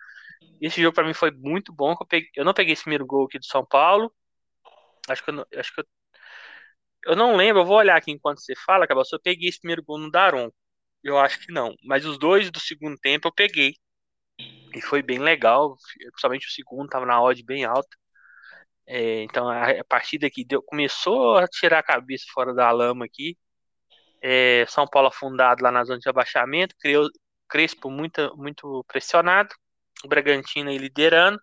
Esse jogo para mim foi muito bom. Eu, peguei, eu, não peguei esse primeiro gol aqui do São Paulo. Acho que eu, acho que eu, eu não lembro. Eu vou olhar aqui enquanto você fala, Cabal. Se eu peguei esse primeiro gol no Daron. Eu acho que não. Mas os dois do segundo tempo eu peguei. E foi bem legal. Principalmente o segundo, tava na odd bem alta. É, então a, partida aqui deu, começou a tirar a cabeça fora da lama aqui. É, São Paulo afundado lá na zona de abaixamento. Criou, Crespo muito, muito pressionado. O Bragantino aí liderando.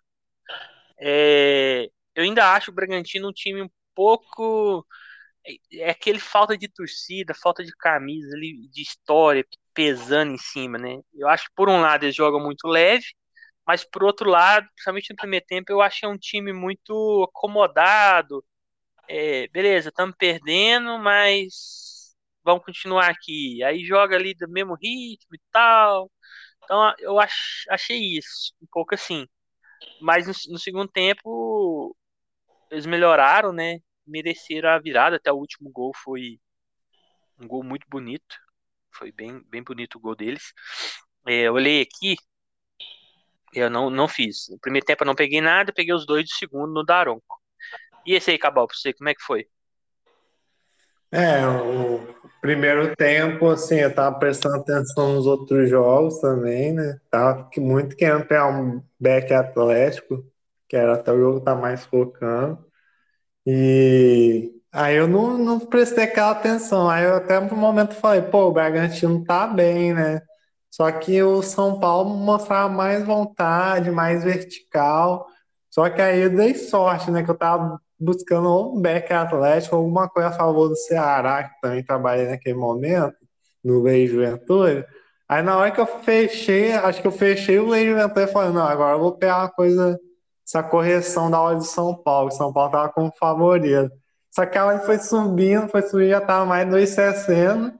É, eu ainda acho o Bragantino um time um pouco é, é aquele falta de torcida, falta de camisa, de história pesando em cima, né? Eu acho que por um lado eles jogam muito leve, mas por outro lado, principalmente no primeiro tempo, eu achei um time muito acomodado. É, beleza, estamos perdendo, mas vamos continuar aqui. Aí joga ali do mesmo ritmo e tal. Então eu ach, achei isso, um pouco assim. Mas no, no segundo tempo eles melhoraram, né? Mereceram a virada. Até o último gol foi um gol muito bonito. Foi bem, bem bonito o gol deles. É, eu olhei aqui, eu não, não fiz. No primeiro tempo eu não peguei nada, peguei os dois do segundo no Daronco. E esse aí, Cabal, pra você, como é que foi? É, o primeiro tempo, assim, eu tava prestando atenção nos outros jogos também, né? Tava muito querendo pegar um back atlético, que era até o jogo tá mais focando. E aí eu não, não prestei aquela atenção. Aí eu até no momento falei, pô, o Bragantino tá bem, né? Só que o São Paulo mostrava mais vontade, mais vertical. Só que aí eu dei sorte, né? Que eu tava buscando um back atlético, alguma coisa a favor do Ceará, que também trabalhei naquele momento, no Lei Juventude. Aí na hora que eu fechei, acho que eu fechei o Lei Juventude e falei, não, agora eu vou pegar uma coisa essa correção da hora de São Paulo. São Paulo tava como favorito. Só que ela foi subindo, foi subindo, já tava mais 2,60.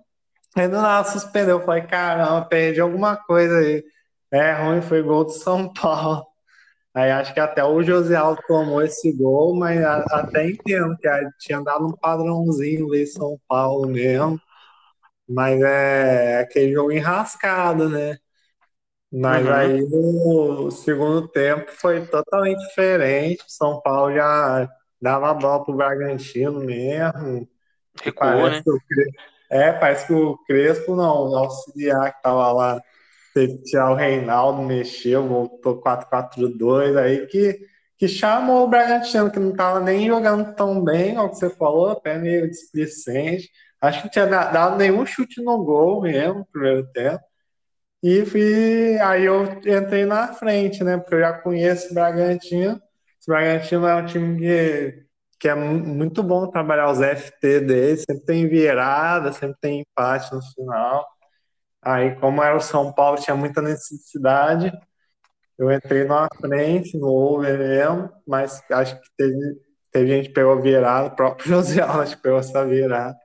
Aí do nada suspendeu. Eu falei, caramba, perdi alguma coisa aí. É ruim, foi gol do São *laughs* Paulo. Aí acho que até o José Aldo tomou esse gol, mas até entendo que tinha dado um padrãozinho ali São Paulo mesmo. Mas é aquele jogo enrascado, né? Mas uhum. aí o segundo tempo foi totalmente diferente. São Paulo já dava a bola pro Bragantino mesmo. Recuou, né? É, parece que o Crespo, não, o auxiliar que tava lá, teve que tirar o Reinaldo, mexeu, voltou 4-4-2, aí que, que chamou o Bragantino, que não tava nem jogando tão bem, como você falou, até meio displicente. Acho que não tinha dado nenhum chute no gol mesmo no primeiro tempo. E fui, aí eu entrei na frente, né? Porque eu já conheço o Bragantino. O Bragantino é um time que, que é muito bom trabalhar os FT deles, sempre tem virada, sempre tem empate no final. Aí, como era o São Paulo, tinha muita necessidade, eu entrei na frente, no over mesmo, mas acho que teve, teve gente que pegou virada, o próprio *laughs* José que pegou essa virada.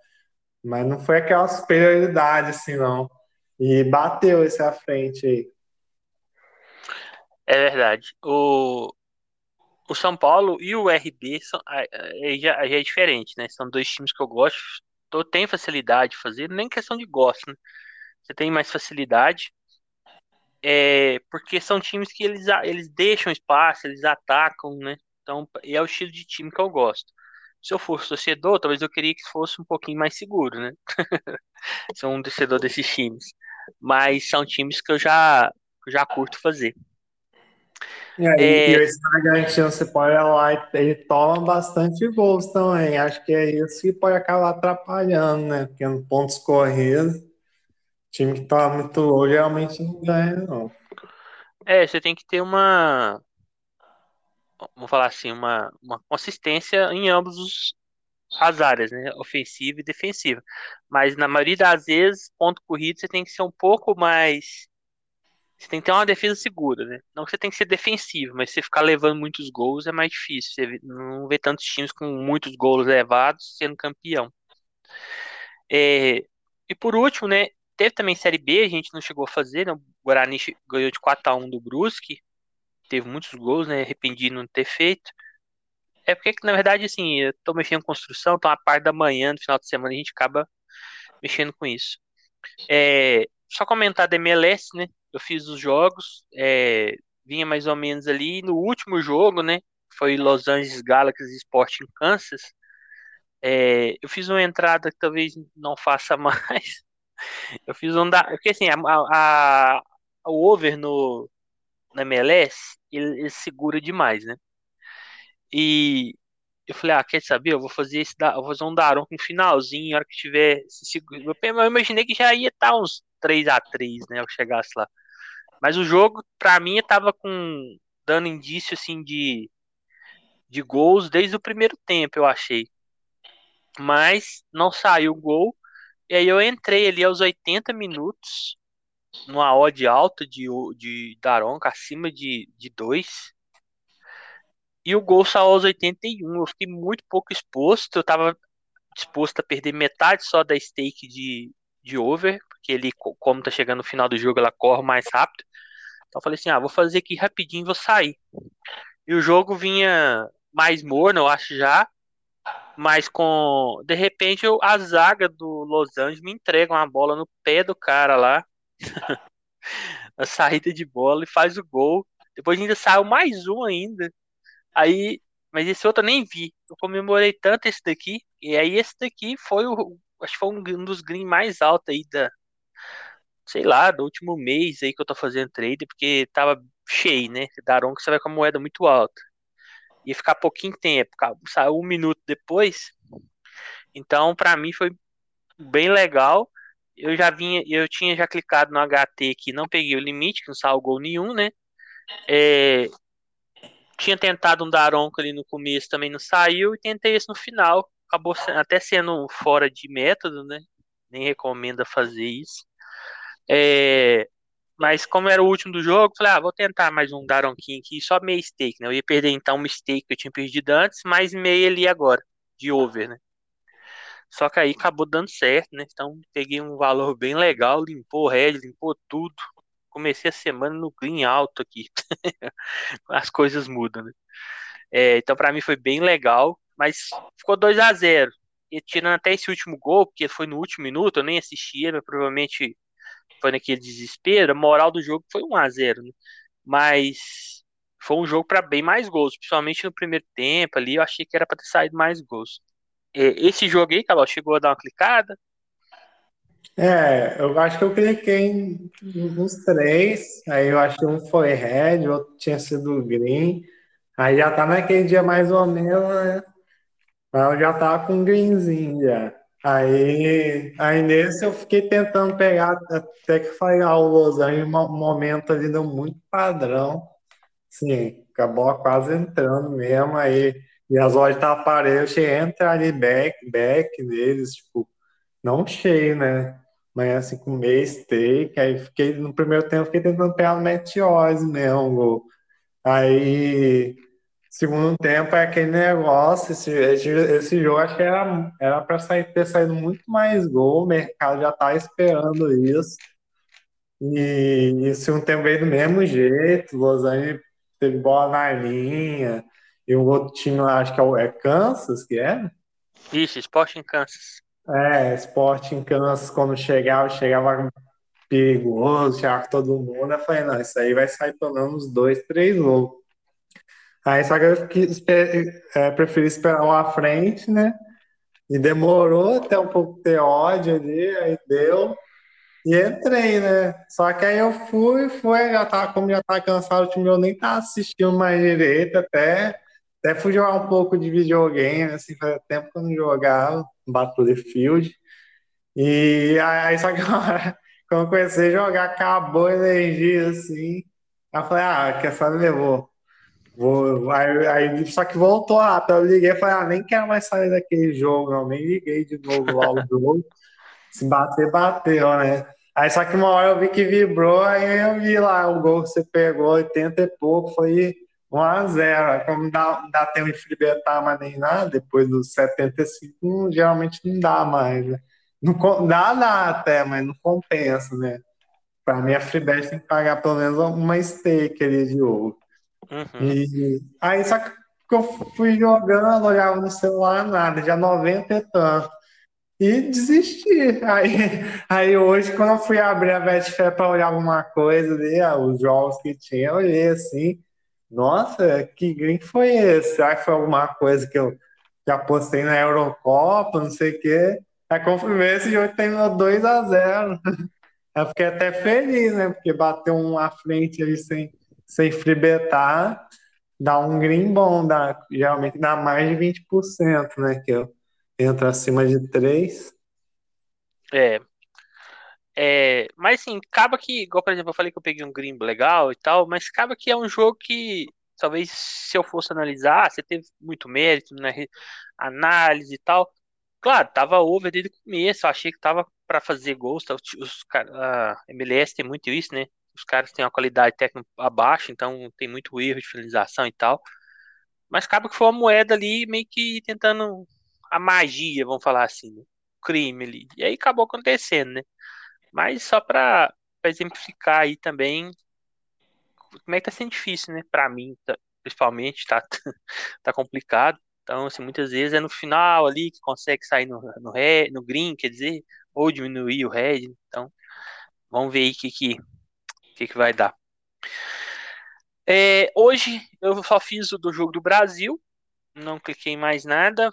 Mas não foi aquela superioridade, assim, não. E bateu esse à frente aí. É verdade. O, o São Paulo e o RB são, já, já é diferente, né? São dois times que eu gosto. Eu tenho facilidade de fazer, nem questão de gosto, né? Você tem mais facilidade. É, porque são times que eles, eles deixam espaço, eles atacam, né? Então, é o estilo de time que eu gosto. Se eu fosse torcedor, talvez eu queria que fosse um pouquinho mais seguro, né? *laughs* Sou um torcedor desses times mas são times que eu já, eu já curto fazer. É, é... E esse Bragantino, você pode lá, ele toma bastante gols também. Acho que é isso que pode acabar atrapalhando, né? Porque no pontos corridos, time que toma muito gol geralmente não ganha, não. É, você tem que ter uma. Vamos falar assim, uma, uma consistência em ambos os, as áreas, né? Ofensiva e defensiva. Mas na maioria das vezes, ponto corrido, você tem que ser um pouco mais. Você tem que ter uma defesa segura, né? Não que você tem que ser defensivo, mas se você ficar levando muitos gols é mais difícil. Você não vê tantos times com muitos gols levados sendo campeão. É, e por último, né? Teve também Série B, a gente não chegou a fazer, né? O Guarani ganhou de 4x1 do Brusque. Teve muitos gols, né? Arrependido de não ter feito. É porque, na verdade, assim, eu tô mexendo em construção, então a parte da manhã, no final de semana, a gente acaba mexendo com isso. É, só comentar da MLS, né? Eu fiz os jogos, é, vinha mais ou menos ali no último jogo, né? Foi Los Angeles Galaxy Sporting Kansas. É, eu fiz uma entrada que talvez não faça *laughs* mais. Eu fiz um da. Porque assim, a, a, a o over no, na MLS, ele, ele segura demais, né? E eu falei, ah, quer saber? Eu vou fazer esse eu vou fazer um Daron com finalzinho, na hora que tiver. Eu imaginei que já ia estar uns 3 a 3 né? Eu chegasse lá. Mas o jogo, pra mim, tava com. dando indício assim de. de gols desde o primeiro tempo, eu achei. Mas não saiu o gol. E aí eu entrei ali aos 80 minutos, numa odd alta de, de Daronca, acima de 2. E o gol saiu aos 81. Eu fiquei muito pouco exposto. Eu estava disposto a perder metade só da stake de, de over, porque ele, como tá chegando no final do jogo, ela corre mais rápido. Então eu falei assim: ah, vou fazer aqui rapidinho e vou sair. E o jogo vinha mais morno, eu acho já. Mas com. De repente eu, a zaga do Los Angeles me entrega uma bola no pé do cara lá. *laughs* a saída de bola e faz o gol. Depois ainda saiu mais um ainda. Aí, mas esse outro eu nem vi. Eu comemorei tanto esse daqui. E aí esse daqui foi o. Acho que foi um dos green mais altos aí da. Sei lá, do último mês aí que eu tô fazendo trade, porque tava cheio, né? Daron que você vai com a moeda muito alta. Ia ficar pouquinho tempo, saiu um minuto depois. Então, para mim foi bem legal. Eu já vinha, eu tinha já clicado no HT aqui, não peguei o limite, que não saiu gol nenhum, né? É, tinha tentado um Daronco ali no começo, também não saiu, e tentei esse no final. Acabou até sendo fora de método, né? Nem recomenda fazer isso. É, mas como era o último do jogo, falei, ah, vou tentar mais um Daronquinho aqui, só meio stake, né? Eu ia perder então uma stake que eu tinha perdido antes, mais meia ali agora, de over, né? Só que aí acabou dando certo, né? Então peguei um valor bem legal, limpou o head, limpou tudo comecei a semana no green alto aqui. *laughs* As coisas mudam, né? É, então, para mim foi bem legal, mas ficou 2 a 0 E tirando até esse último gol, porque foi no último minuto, eu nem assistia, mas provavelmente foi naquele desespero. A moral do jogo foi 1 a 0 né? Mas foi um jogo para bem mais gols, principalmente no primeiro tempo ali. Eu achei que era para ter saído mais gols. É, esse jogo aí, Carol, chegou a dar uma clicada? É, eu acho que eu cliquei nos três, aí eu acho que um foi red, outro tinha sido green, aí já tá naquele dia mais ou menos, né? Eu já tava com greenzinho já. Aí, aí nesse eu fiquei tentando pegar, até que foi ah, o Angeles, um momento ali deu muito padrão. Sim, acabou quase entrando mesmo, aí, e as lojas tá aparecendo, entra ali back, back neles, tipo, não cheio, né? Manhã assim com meio steak, aí fiquei, no primeiro tempo, fiquei tentando pegar no Meteose mesmo, Aí, segundo tempo, é aquele negócio, esse, esse, esse jogo acho que era, era para sair, ter saído muito mais gol, o mercado já tá esperando isso. E, e segundo tempo veio do mesmo jeito, Los Angeles teve bola na linha, e o outro time lá, acho que é é Kansas, que é? Isso, Sporting Kansas. É, esporte em Kansas, quando chegava, chegava perigoso, chegava todo mundo. Eu falei, não, isso aí vai sair pelo menos dois, três gols. Aí só que eu é, preferi esperar lá à frente, né? E demorou até um pouco ter ódio ali, aí deu. E entrei, né? Só que aí eu fui, fui, já tava, como já tava cansado, o time eu nem tava assistindo mais direito, até, até fui jogar um pouco de videogame, assim, fazia tempo que eu não jogava. Battlefield. E aí, só que *laughs* quando eu comecei a jogar, acabou a energia assim. Aí eu falei, ah, quer saber, vou, Vou, aí, aí, só que voltou rápido. Eu liguei e falei, ah, nem quero mais sair daquele jogo, não. Nem liguei de novo lá o jogo. Se bater, bateu, né? Aí só que uma hora eu vi que vibrou, aí eu vi lá o gol que você pegou, 80 e pouco, foi 1x0. Como dá, dá tempo de fribetar, mas nem nada, depois dos 75, geralmente não dá mais, né? Não, dá, dá até, mas não compensa, né? Pra mim, a Freebet tem que pagar pelo menos uma stake ali de ouro. Uhum. E aí, só que eu fui jogando, olhava no celular, nada, já 90 e tanto. E desisti. Aí, aí hoje, quando eu fui abrir a Betfair para olhar alguma coisa ali, ah, os jogos que tinha, eu olhei assim, nossa, que green foi esse? Será que foi alguma coisa que eu já postei na Eurocopa, não sei o quê? Aí confirmei esse jogo terminou 2 a 0 *laughs* Eu fiquei até feliz, né? Porque bateu um à frente ali sem, sem freebetar, dá um green bom, dá, geralmente dá mais de 20%, né? Que eu entro acima de 3. É. É, mas assim, acaba que, igual por exemplo, eu falei que eu peguei um green legal e tal, mas acaba que é um jogo que talvez se eu fosse analisar, você teve muito mérito na análise e tal. Claro, tava over desde o começo, eu achei que tava para fazer gols, os, a MLS tem muito isso, né? Os caras têm uma qualidade técnica abaixo, então tem muito erro de finalização e tal. Mas acaba que foi uma moeda ali meio que tentando a magia, vamos falar assim, né? o crime ali. E aí acabou acontecendo, né? Mas só para exemplificar aí também como é que tá sendo difícil, né? Para mim, tá, principalmente, tá, *laughs* tá complicado. Então, assim, muitas vezes é no final ali que consegue sair no, no, no green, quer dizer, ou diminuir o red. Então, vamos ver aí o que, que, que, que vai dar. É, hoje eu só fiz o do jogo do Brasil, não cliquei mais nada.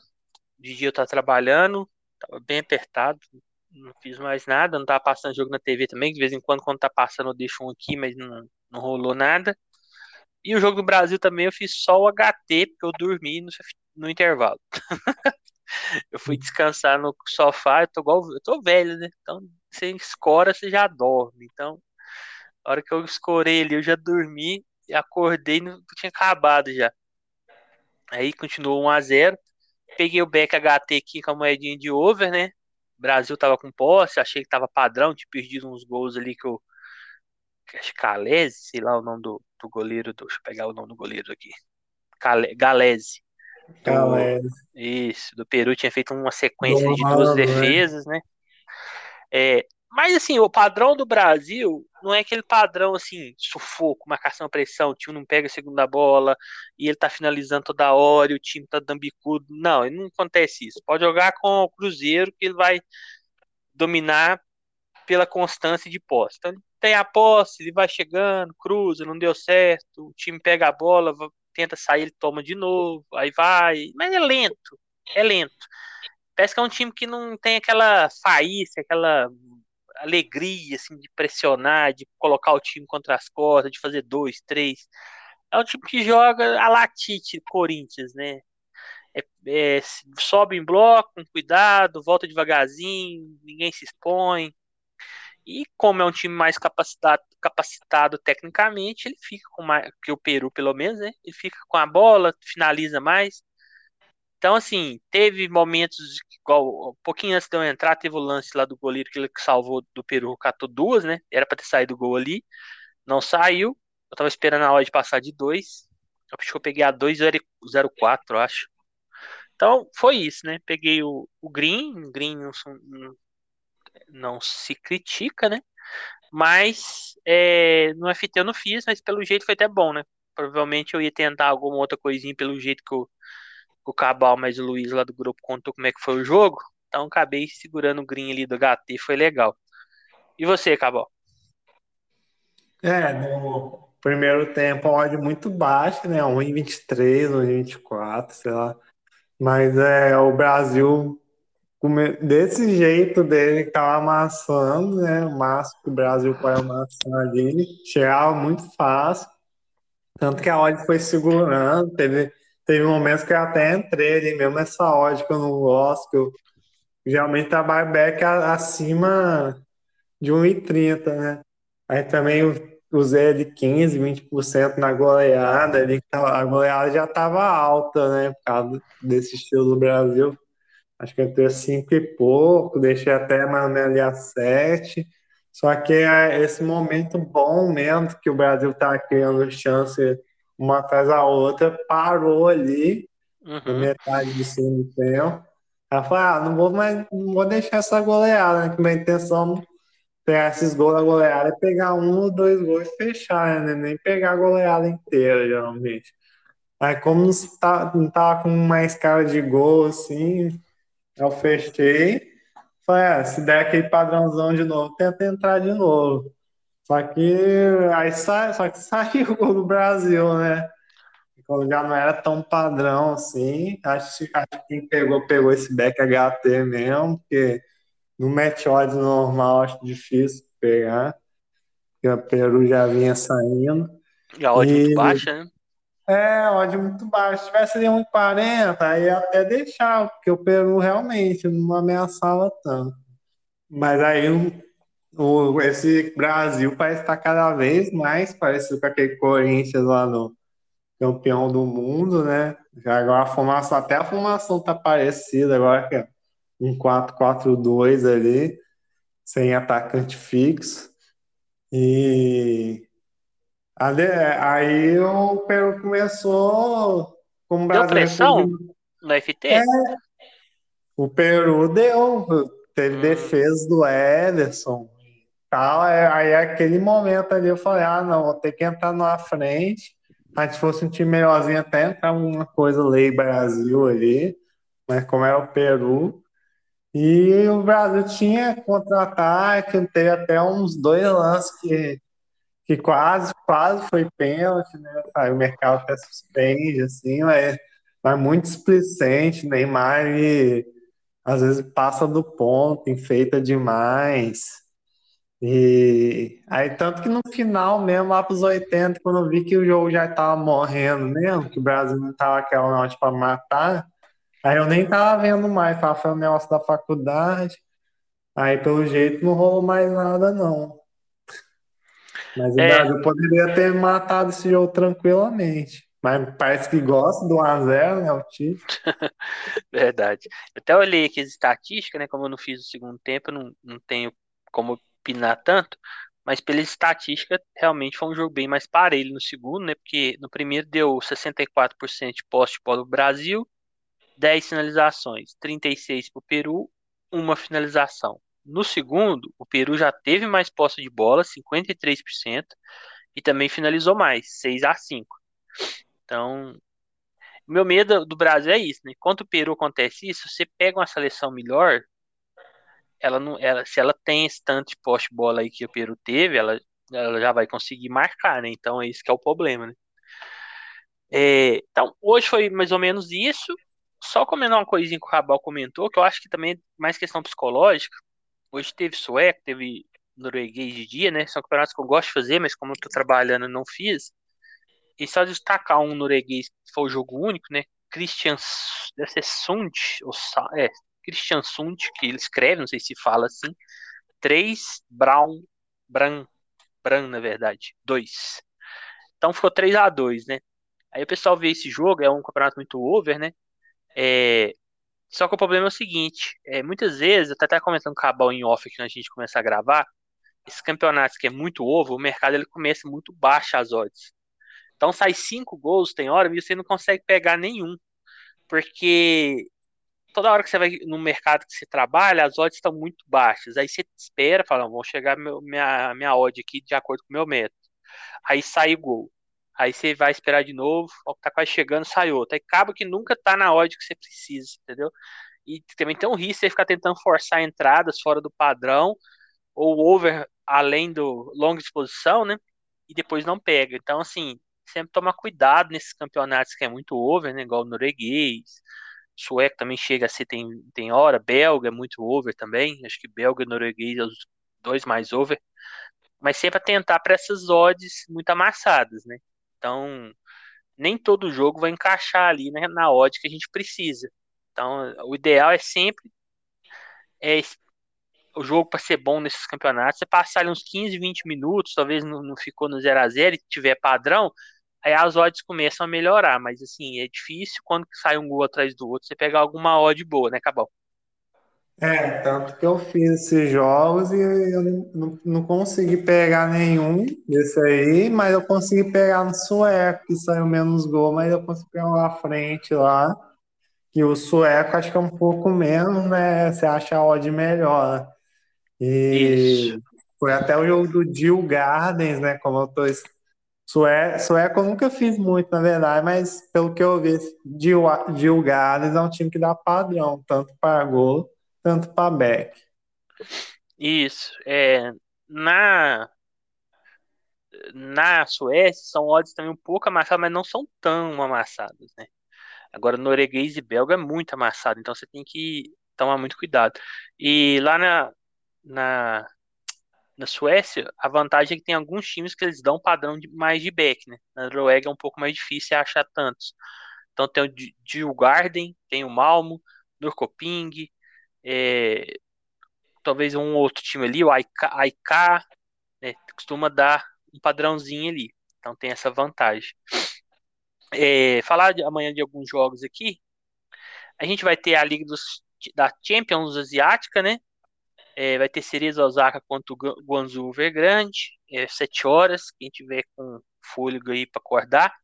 De dia eu tava trabalhando, tava bem apertado, não fiz mais nada, não tava passando jogo na TV também, de vez em quando, quando tá passando, eu deixo um aqui, mas não, não rolou nada. E o jogo do Brasil também eu fiz só o HT, porque eu dormi no, no intervalo. *laughs* eu fui descansar no sofá, eu tô igual, eu tô velho, né? Então, você escora, você já dorme. Então, a hora que eu escorei ali, eu já dormi e acordei, não tinha acabado já. Aí continuou 1 a 0 Peguei o back HT aqui com a moedinha de over, né? Brasil tava com posse, achei que tava padrão, tinha perdido uns gols ali que eu. Acho Calese, sei lá o nome do, do goleiro. Do, deixa eu pegar o nome do goleiro aqui. Galese. Do, isso, do Peru tinha feito uma sequência de duas né? defesas, né? É, mas assim, o padrão do Brasil não é aquele padrão assim, sufoco, marcação, pressão, o time não pega a segunda bola e ele tá finalizando toda hora e o time tá dando bicudo. Não, não acontece isso. Pode jogar com o Cruzeiro que ele vai dominar pela constância de posse. Então, tem a posse, ele vai chegando, cruza, não deu certo, o time pega a bola, tenta sair, ele toma de novo, aí vai, mas é lento, é lento. Parece que é um time que não tem aquela faísca, aquela alegria assim de pressionar, de colocar o time contra as costas, de fazer dois, três. É um time que joga a latite Corinthians, né? É, é, sobe em bloco, com cuidado, volta devagarzinho, ninguém se expõe. E como é um time mais capacitado, capacitado tecnicamente, ele fica com mais que o Peru, pelo menos, né? Ele fica com a bola, finaliza mais. Então, assim, teve momentos, igual, um pouquinho antes de eu entrar, teve o lance lá do goleiro que ele salvou do Peru, catou duas, né? Era para ter saído o gol ali. Não saiu. Eu tava esperando a hora de passar de dois. Eu acho que eu peguei a 2,04, acho. Então, foi isso, né? Peguei o, o Green. O Green não, não, não se critica, né? Mas é, no FT eu não fiz, mas pelo jeito foi até bom, né? Provavelmente eu ia tentar alguma outra coisinha pelo jeito que, eu, o Cabal mais o Luiz lá do grupo contou como é que foi o jogo. Então acabei segurando o green ali do HT, foi legal. E você, Cabal? É, no primeiro tempo a odd muito baixa, né? 1,23, 1,24, sei lá. Mas é, o Brasil desse jeito dele que tava amassando, né? O máximo que o Brasil pode amassar ali, chegava muito fácil. Tanto que a odd foi segurando, teve, teve momentos que eu até entrei ali mesmo essa odd que eu não gosto, que eu geralmente trabalho back acima de 1,30, né? Aí também usei ele 15, 20% na goleada, ele, a goleada já estava alta, né, por causa desse estilo do Brasil. Acho que eu tenho 5 e pouco, deixei até mais ou menos ali a 7. Só que é esse momento bom mesmo, que o Brasil tá criando chance uma atrás da outra, parou ali, uhum. metade do segundo tempo. Ela falou, ah, não vou mais, não vou deixar essa goleada, né? Que minha intenção pegar esses gols da goleada é pegar um ou dois gols e fechar, né? Nem pegar a goleada inteira, geralmente. Aí como não, tá, não tava com mais cara de gol, assim, eu fechei. Falei, ah, se der aquele padrãozão de novo, tenta entrar de novo. Só que aí sai, só que *laughs* saiu o gol do Brasil, né? Quando já não era tão padrão assim. Acho, acho que quem pegou, pegou esse back HT mesmo, porque no odds normal acho difícil pegar. Porque o Peru já vinha saindo. E a odd e... muito baixa, né? É, odd muito baixo. Se tivesse ali 1,40, aí até deixar, porque o Peru realmente não ameaçava tanto. Mas aí o, esse Brasil parece estar cada vez mais parecido com aquele Corinthians lá no campeão do mundo, né? Já agora a formação, até a formação tá parecida agora que é um 4-4-2 ali, sem atacante fixo. E aí o Peru começou como Deu pressão no FT? É, o Peru deu, teve hum. defesa do Ederson tal. É, aí é aquele momento ali eu falei, ah, não, vou ter que entrar na frente. Mas se fosse um time melhorzinho, até entrar alguma coisa Lei Brasil ali, mas como era o Peru. E o Brasil tinha contra-ataque, teve até uns dois lances que, que quase, quase foi pênalti, né? Aí o mercado até suspende, assim, mas, mas muito explicente, Neymar, e às vezes passa do ponto, enfeita demais. E aí, tanto que no final mesmo, lá pros 80, quando eu vi que o jogo já tava morrendo mesmo, que o Brasil não tava aquela noite para matar, aí eu nem tava vendo mais, tava falando negócio da faculdade. Aí, pelo jeito, não rolou mais nada, não. Mas o é... Brasil poderia ter matado esse jogo tranquilamente. Mas parece que gosta do 1x0, né? O time. *laughs* Verdade. Eu até olhei aqui as estatísticas, né? Como eu não fiz o segundo tempo, eu não, não tenho como opinar tanto, mas pela estatística, realmente foi um jogo bem mais parelho no segundo, né? Porque no primeiro deu 64% de posse de bola do Brasil, 10 finalizações, 36 para o Peru, uma finalização. No segundo, o Peru já teve mais posse de bola, 53%, e também finalizou mais, 6 a 5. Então, meu medo do Brasil é isso, né? Quando o Peru acontece isso, você pega uma seleção melhor, ela não, ela, se ela tem esse tanto de poste bola aí que o Peru teve, ela, ela já vai conseguir marcar, né? Então é isso que é o problema, né? É, então, hoje foi mais ou menos isso. Só comentar uma coisinha que o Rabal comentou, que eu acho que também é mais questão psicológica. Hoje teve sueco, teve norueguês de dia, né? São campeonatos que eu gosto de fazer, mas como eu tô trabalhando, não fiz. E só destacar um norueguês que foi o jogo único, né? Christian, deve ser Sund, ou, é, Christian Sund, que ele escreve, não sei se fala assim, 3, Brown, Bran, Bran, na verdade, 2. Então ficou 3 a 2 né? Aí o pessoal vê esse jogo, é um campeonato muito over, né? É... Só que o problema é o seguinte, é, muitas vezes, eu até comentando com o Cabal em off aqui a gente começar a gravar, esses campeonatos que é muito ovo, o mercado ele começa muito baixo as odds. Então sai cinco gols, tem hora, e você não consegue pegar nenhum. Porque toda hora que você vai no mercado que você trabalha, as odds estão muito baixas. Aí você espera, fala, vou chegar meu, minha, minha odd aqui de acordo com o meu método. Aí sai o gol. Aí você vai esperar de novo, ó, tá quase chegando, sai outro. Aí acaba que nunca tá na odd que você precisa, entendeu? E também tem um risco de você ficar tentando forçar entradas fora do padrão, ou over além do longa exposição, né? E depois não pega. Então, assim, sempre toma cuidado nesses campeonatos que é muito over, né? Igual o norueguês, sueco também chega a ser, tem, tem hora, belga é muito over também, acho que belga e norueguês é os dois mais over, mas sempre tentar para essas odds muito amassadas, né? Então, nem todo jogo vai encaixar ali né, na odd que a gente precisa. Então, o ideal é sempre é o jogo para ser bom nesses campeonatos, você passar ali uns 15, 20 minutos, talvez não, não ficou no 0 a 0 e tiver padrão, aí as odds começam a melhorar, mas assim, é difícil quando sai um gol atrás do outro, você pegar alguma odd boa, né, Cabal? É, tanto que eu fiz esses jogos e eu não, não consegui pegar nenhum desse aí, mas eu consegui pegar no sueco, que saiu menos gol, mas eu consegui pegar lá à frente lá. E o sueco acho que é um pouco menos, né? Você acha a odd melhor. E Isso. foi até o jogo do Jill Gardens, né? Como eu tô. Sueco, sueco eu nunca fiz muito, na verdade, mas pelo que eu vi, Jill, Jill Gardens é um time que dá padrão, tanto para gol tanto para back. Isso. É, na, na Suécia são odds também um pouco amassadas, mas não são tão amassadas, né? Agora, norueguês e belga é muito amassado, então você tem que tomar muito cuidado. E lá na, na, na Suécia, a vantagem é que tem alguns times que eles dão padrão de, mais de back, né? Na Noruega é um pouco mais difícil achar tantos. Então tem o Djurgården, tem o Malmo, Norrköping, é, talvez um outro time ali, o AIK, né, costuma dar um padrãozinho ali. Então tem essa vantagem. É, falar de, amanhã de alguns jogos aqui. A gente vai ter a Liga dos, da Champions Asiática, né? É, vai ter Cerezo Osaka contra o Guangzhou Evergrande, é, 7 horas. Quem tiver com fôlego aí para acordar.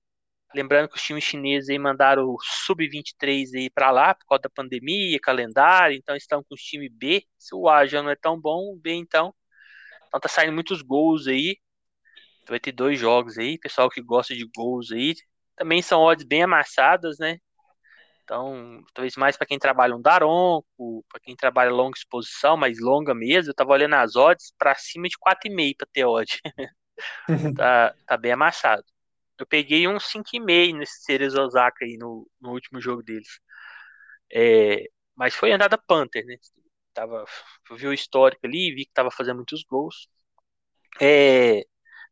Lembrando que os times chineses aí mandaram o Sub-23 aí para lá por causa da pandemia, calendário, então estão com o time B. Se o A já não é tão bom, o B então. Então tá saindo muitos gols aí. Vai ter dois jogos aí, pessoal que gosta de gols aí. Também são odds bem amassadas, né? Então, talvez mais para quem trabalha um daronco, para quem trabalha longa exposição, mais longa mesmo. Eu tava olhando as odds para cima de 4,5 para ter odd. *laughs* tá, tá bem amassado. Eu peguei um 5,5 nesse Ceres Osaka aí no, no último jogo deles. É, mas foi andada Panther, né? Tava, vi o histórico ali, vi que tava fazendo muitos gols. É,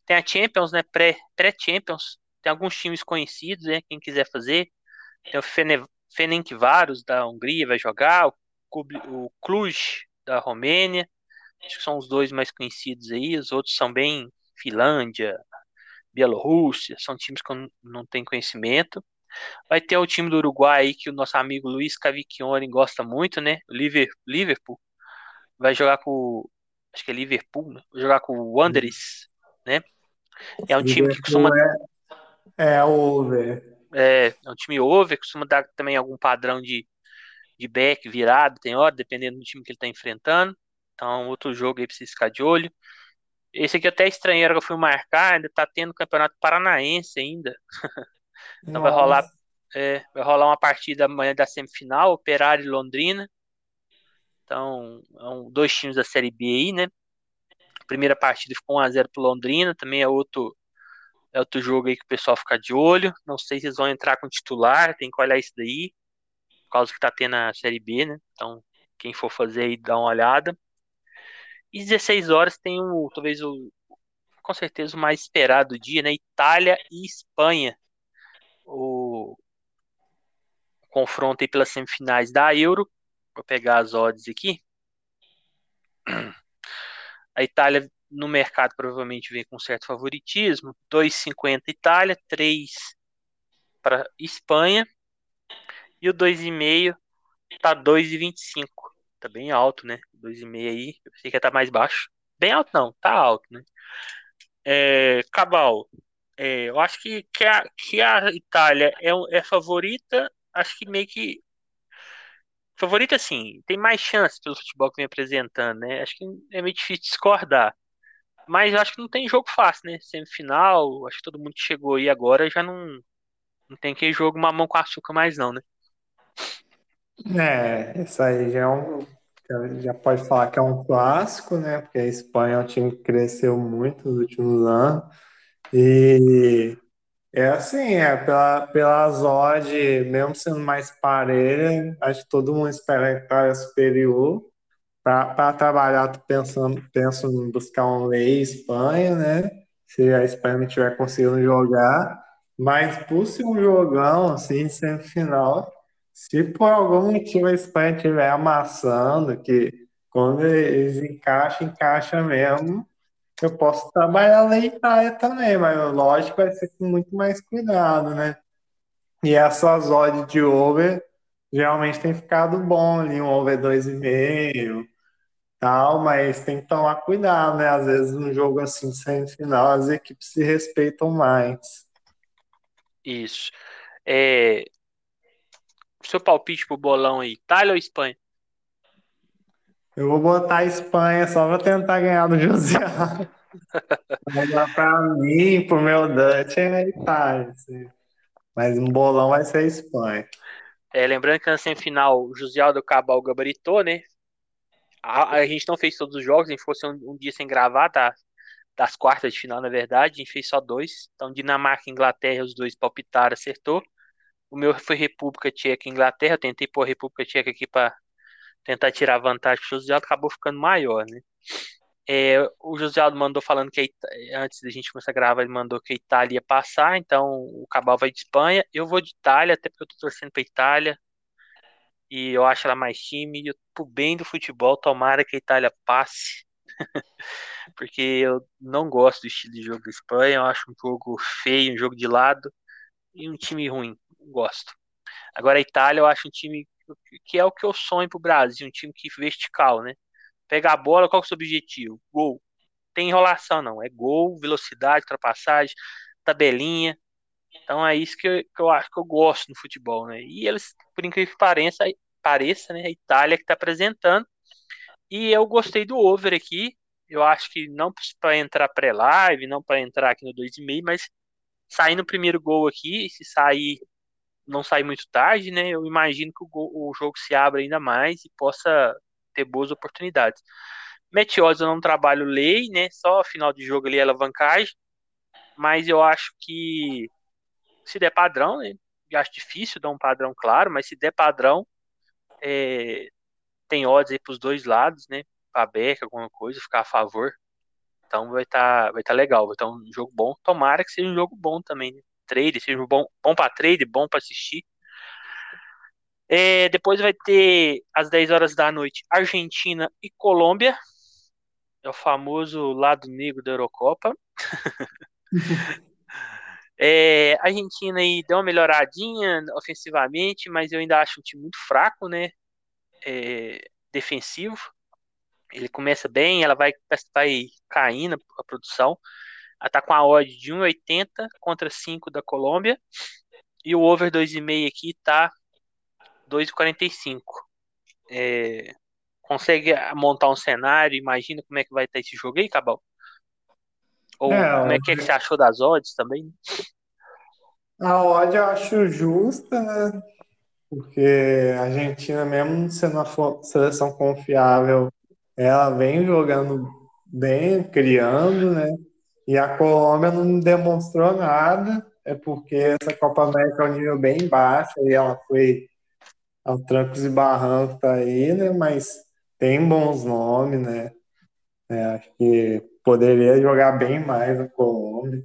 tem a Champions, né? Pré-Champions. Pré tem alguns times conhecidos, né? Quem quiser fazer. Tem o Fene, Fenencváros da Hungria, vai jogar. O, Cluj da Romênia. Acho que são os dois mais conhecidos aí. Os outros são bem Finlândia, Bielorrússia, são times que eu não tenho conhecimento. Vai ter o time do Uruguai aí, que o nosso amigo Luiz Cavicchione gosta muito, né? O Liverpool. Vai jogar com. Acho que é Liverpool, né? Vai jogar com o Wanderers, né? É um time que costuma. É, é over. É, é um time over, costuma dar também algum padrão de, de back virado, tem hora, dependendo do time que ele está enfrentando. Então, outro jogo aí pra você ficar de olho. Esse aqui até estranho, que eu fui marcar, ainda tá tendo campeonato paranaense ainda. *laughs* então vai rolar, é, vai rolar uma partida amanhã da semifinal, Operário e Londrina. Então, são é dois times da Série B aí, né? A primeira partida ficou 1x0 pro Londrina, também é outro, é outro jogo aí que o pessoal fica de olho. Não sei se eles vão entrar com titular, tem que olhar isso daí, por causa que tá tendo a Série B, né? Então, quem for fazer aí, dá uma olhada. E 16 horas tem o, talvez o, com certeza o mais esperado dia, né? Itália e Espanha. O, o confronto aí pelas semifinais da Euro. Vou pegar as odds aqui. A Itália no mercado provavelmente vem com certo favoritismo. 2,50 Itália, 3 para Espanha. E o 2,5 tá 2,25 tá bem alto, né? 2,5 aí. Eu pensei que ia estar tá mais baixo. Bem alto não, tá alto, né? É, Cabal, é, eu acho que, que, a, que a Itália é, é favorita, acho que meio que. Favorita, sim, tem mais chance pelo futebol que vem apresentando, né? Acho que é meio difícil discordar. Mas acho que não tem jogo fácil, né? Semifinal, acho que todo mundo que chegou aí agora já não, não tem que jogo mamão com açúcar mais, não, né? É, isso aí já é um. Já pode falar que é um clássico, né? Porque a Espanha é um time que cresceu muito nos últimos anos. E é assim, é pela, pela odd, mesmo sendo mais parelha, acho que todo mundo espera a Itália superior. Para trabalhar, pensando, penso em buscar um lei Espanha, né? Se a Espanha não estiver conseguindo jogar. Mas por ser um jogão, assim, semifinal, se por algum motivo a Espanha estiver amassando, que quando eles encaixam, encaixa mesmo. Eu posso trabalhar na Itália também, mas lógico vai ser com muito mais cuidado, né? E essas odds de over geralmente tem ficado bom ali, um over 2,5 tal, mas tem que tomar cuidado, né? Às vezes no jogo assim, semifinal, as equipes se respeitam mais. Isso. É... Seu palpite pro bolão aí, Itália ou Espanha? Eu vou botar a Espanha só para tentar ganhar do *laughs* José. Mas para mim, pro meu Dutch, é Itália. Assim. Mas um bolão vai ser a Espanha. É, lembrando que na semifinal o José Aldo Cabal gabaritou, né? A, a, gente não fez todos os jogos, a gente fosse um, um dia sem gravar, tá? Das quartas de final, na verdade, a gente fez só dois. Então, Dinamarca e Inglaterra, os dois palpitaram, acertou. O meu foi República Tcheca e Inglaterra. Eu tentei pôr República Tcheca aqui para tentar tirar vantagem do José Aldo, acabou ficando maior, né? É, o José Aldo mandou falando que antes da gente começar a gravar, ele mandou que a Itália ia passar, então o Cabal vai de Espanha. Eu vou de Itália, até porque eu tô torcendo pra Itália. E eu acho ela mais time. Pro bem do futebol, tomara que a Itália passe. *laughs* porque eu não gosto do estilo de jogo da Espanha. Eu acho um jogo feio, um jogo de lado. E um time ruim. Não gosto. Agora a Itália eu acho um time que é o que eu sonho pro Brasil, um time que vertical, né? Pega a bola, qual é o seu objetivo? Gol. Tem enrolação, não. É gol, velocidade, ultrapassagem, tabelinha. Então é isso que eu, que eu acho que eu gosto no futebol, né? E eles, por incrível que pareça, pareça né? A Itália que está apresentando. E eu gostei do over aqui. Eu acho que não para entrar pré-live, não para entrar aqui no 2,5, mas sair no primeiro gol aqui, se sair não sair muito tarde, né? Eu imagino que o, gol, o jogo se abra ainda mais e possa ter boas oportunidades. Meteoros eu não trabalho lei, né? Só final de jogo ali alavancagem. Mas eu acho que se der padrão, né? Acho difícil dar um padrão claro, mas se der padrão, é, tem odds aí pros dois lados, né? Pra beca, alguma coisa, ficar a favor. Então vai estar tá, vai tá legal, vai estar tá um jogo bom. Tomara que seja um jogo bom também, né? Trade, seja um bom, bom para trade, bom para assistir. É, depois vai ter às 10 horas da noite Argentina e Colômbia. É o famoso lado negro da Eurocopa. *laughs* é, a Argentina aí deu uma melhoradinha ofensivamente, mas eu ainda acho um time muito fraco, né? É, defensivo. Ele começa bem, ela vai, vai caindo a produção. Ela tá com a odd de 1,80 contra 5 da Colômbia. E o over 2,5 aqui tá 2,45. É, consegue montar um cenário? Imagina como é que vai estar esse jogo aí, Cabal? Ou é, como é que, é que você achou das odds também? A odd eu acho justa, né? Porque a Argentina, mesmo sendo uma seleção confiável, ela vem jogando bem, criando, né? E a Colômbia não demonstrou nada, é porque essa Copa América é um nível bem baixo e ela foi ao trancos e barrancos tá aí, né? Mas tem bons nomes, né? É, acho que poderia jogar bem mais a Colômbia.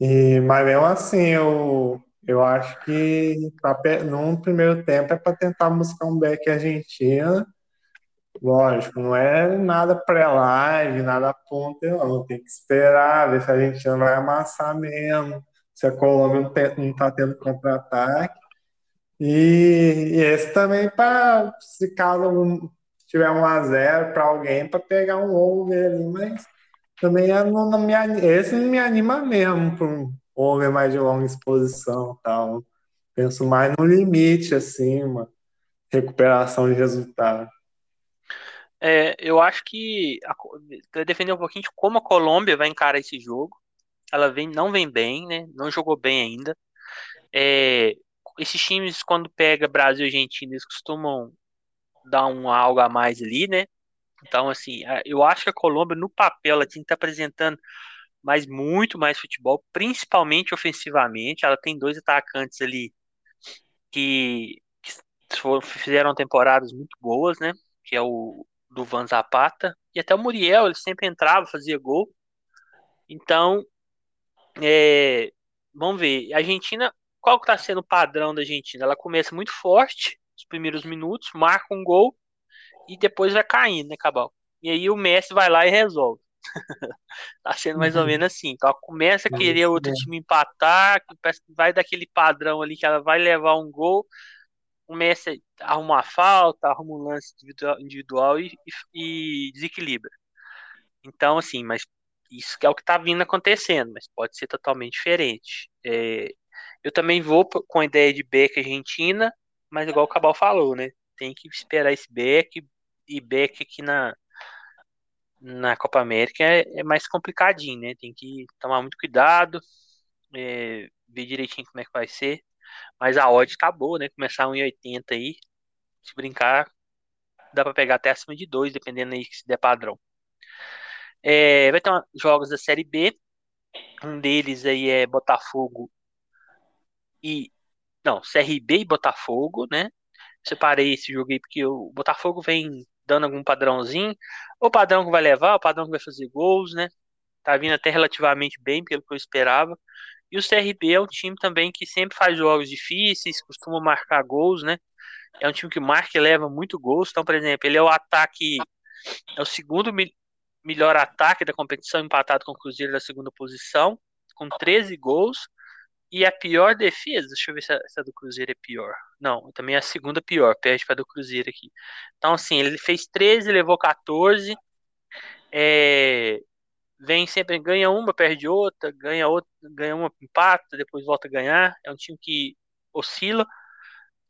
E, mas mesmo assim, eu, eu acho que pra, num primeiro tempo é para tentar buscar um back argentino. Lógico, não é nada pré-live, nada ponto, não. Tem que esperar, ver se a Argentina vai amassar mesmo, se a Colômbia não, está tendo contra-ataque. E, e esse também para, se caso tiver um a zero para alguém, para pegar um over ali, mas também é, não, não me, esse não me anima mesmo para um over mais de longa exposição tal. Penso mais no limite, assim, uma recuperação de resultado. É, eu acho que defender um pouquinho de como a Colômbia vai encarar esse jogo. Ela vem, não vem bem, né? Não jogou bem ainda. É, esses times, quando pega Brasil e Argentina, eles costumam dar um algo a mais ali, né? Então, assim, eu acho que a Colômbia, no papel, ela está apresentando mais muito mais futebol, principalmente ofensivamente. Ela tem dois atacantes ali que, que fizeram temporadas muito boas, né? Que é o do Van Zapata e até o Muriel, ele sempre entrava, fazia gol. Então, é, vamos ver. A Argentina qual que está sendo o padrão da Argentina? Ela começa muito forte, os primeiros minutos, marca um gol e depois vai caindo, né, Cabal? E aí o Messi vai lá e resolve. *laughs* tá sendo mais ou uhum. menos assim. Então ela começa a querer outro time empatar, que vai daquele padrão ali que ela vai levar um gol. O Messi arruma uma falta, arruma um lance individual, e, e, e desequilibra. Então, assim, mas isso é o que está vindo acontecendo, mas pode ser totalmente diferente. É, eu também vou com a ideia de Beck Argentina, mas igual o Cabal falou, né? Tem que esperar esse Beck e Beck aqui na, na Copa América é, é, mais complicadinho, né? Tem que tomar muito cuidado, é, ver direitinho como é que vai ser. Mas a odd tá boa, né? Começar 1,80 aí, se brincar, dá para pegar até acima de 2, dependendo aí se der padrão. É, vai ter uma, jogos da Série B. Um deles aí é Botafogo e. Não, CRB e Botafogo, né? Separei esse jogo aí porque o Botafogo vem dando algum padrãozinho. O padrão que vai levar, o padrão que vai fazer gols, né? Tá vindo até relativamente bem, pelo que eu esperava. E o CRB é um time também que sempre faz jogos difíceis, costuma marcar gols, né? É um time que marca e leva muito gols. Então, por exemplo, ele é o ataque, é o segundo melhor ataque da competição, empatado com o Cruzeiro da segunda posição, com 13 gols. E a pior defesa, deixa eu ver se a, se a, do Cruzeiro é pior. Não, também é a segunda pior, perde para do Cruzeiro aqui. Então, assim, ele fez 13, levou 14. É, vem sempre, ganha uma, perde outra, ganha outra, ganha uma, empata, depois volta a ganhar. É um time que oscila.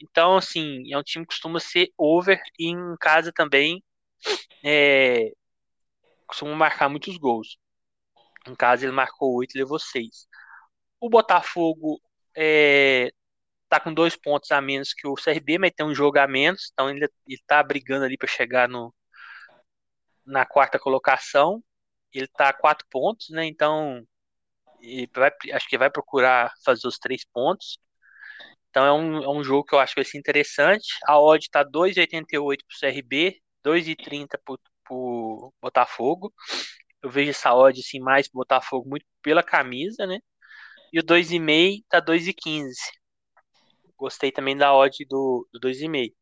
Então, assim, é um time que costuma ser over e em casa também é, costuma marcar muitos gols. Em casa ele marcou 8 e levou 6. O Botafogo é, tá com dois pontos a menos que o CRB, mas tem um jogo a menos, então ele, ele tá brigando ali para chegar no, na quarta colocação. Ele tá a quatro pontos, né? Então vai, acho que vai procurar fazer os três pontos. Então é um, é um jogo que eu acho que vai ser interessante. A odd tá 2,88 pro CRB, 2,30 pro, pro Botafogo. Eu vejo essa odd assim, mais pro Botafogo muito pela camisa, né? E o 2,5 tá 2,15. Gostei também da odd do, do 2,5.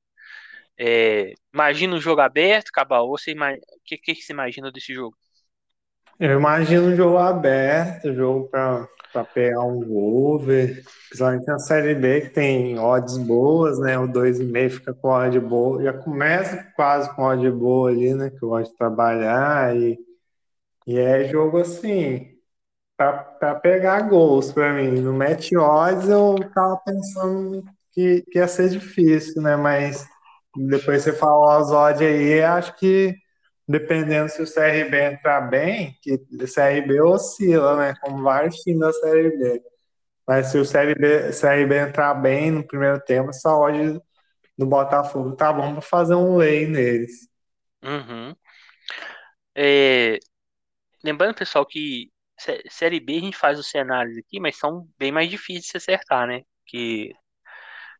É, imagina um jogo aberto, Cabal? Você imagina, o que, que você imagina desse jogo? Eu imagino um jogo aberto, jogo para pegar um over, principalmente na Série B, que tem odds boas, né? O 2,5 fica com odd boa, já começa quase com odd boa ali, né? Que eu gosto de trabalhar, e, e é jogo assim, para pegar gols para mim. No match odds eu tava pensando que, que ia ser difícil, né? Mas depois você falou as odds aí, acho que dependendo se o CRB entrar bem, que o CRB oscila, né? Como vários times da Série B. Mas se o CRB, CRB entrar bem no primeiro tempo, essa odd do Botafogo tá bom para fazer um lay neles. Uhum. É... Lembrando, pessoal, que Série B a gente faz os cenários aqui, mas são bem mais difíceis de se acertar, né? Que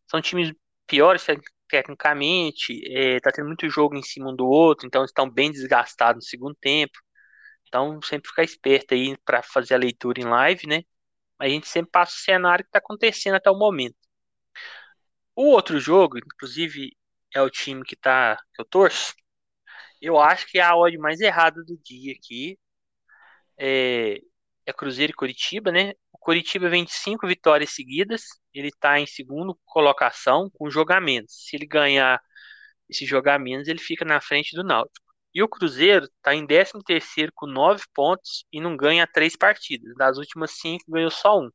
são times piores tecnicamente, é, tá tendo muito jogo em cima um do outro, então estão bem desgastados no segundo tempo. Então sempre ficar esperto aí para fazer a leitura em live, né? A gente sempre passa o cenário que está acontecendo até o momento. O outro jogo, inclusive, é o time que tá que eu torço. Eu acho que é a odd mais errada do dia aqui é, é Cruzeiro e Curitiba, né? O Curitiba vem de cinco vitórias seguidas, ele está em segundo colocação com jogamentos. Se ele ganhar esses jogamentos, ele fica na frente do Náutico. E o Cruzeiro está em 13 terceiro com nove pontos e não ganha três partidas. Das últimas cinco, ganhou só um.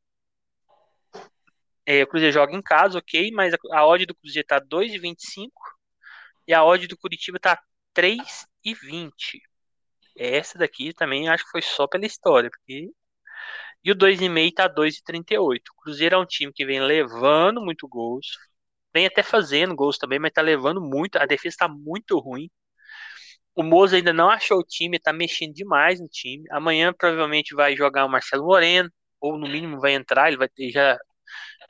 É, o Cruzeiro joga em casa, ok, mas a, a odd do Cruzeiro está 2,25 e a odd do Curitiba está 3,20. Essa daqui também acho que foi só pela história, porque e o 2,5 tá 2,38. O Cruzeiro é um time que vem levando muito gols, vem até fazendo gols também, mas tá levando muito, a defesa tá muito ruim. O Moza ainda não achou o time, tá mexendo demais no time. Amanhã provavelmente vai jogar o Marcelo Moreno, ou no mínimo vai entrar, ele vai ter já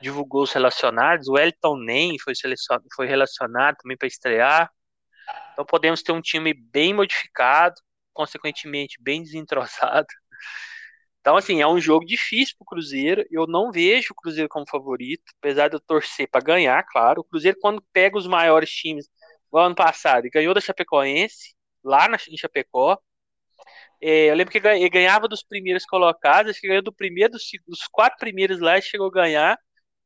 divulgou os relacionados. O Elton Nem foi, foi relacionado também para estrear. Então podemos ter um time bem modificado, consequentemente bem *laughs* desentrosado. Então, assim, é um jogo difícil para o Cruzeiro. Eu não vejo o Cruzeiro como favorito, apesar de eu torcer para ganhar, claro. O Cruzeiro, quando pega os maiores times, igual ano passado, e ganhou da Chapecoense, lá na, em Chapecó. É, eu lembro que ele ganhava dos primeiros colocados, acho que ganhou do primeiro, dos, dos quatro primeiros lá, chegou a ganhar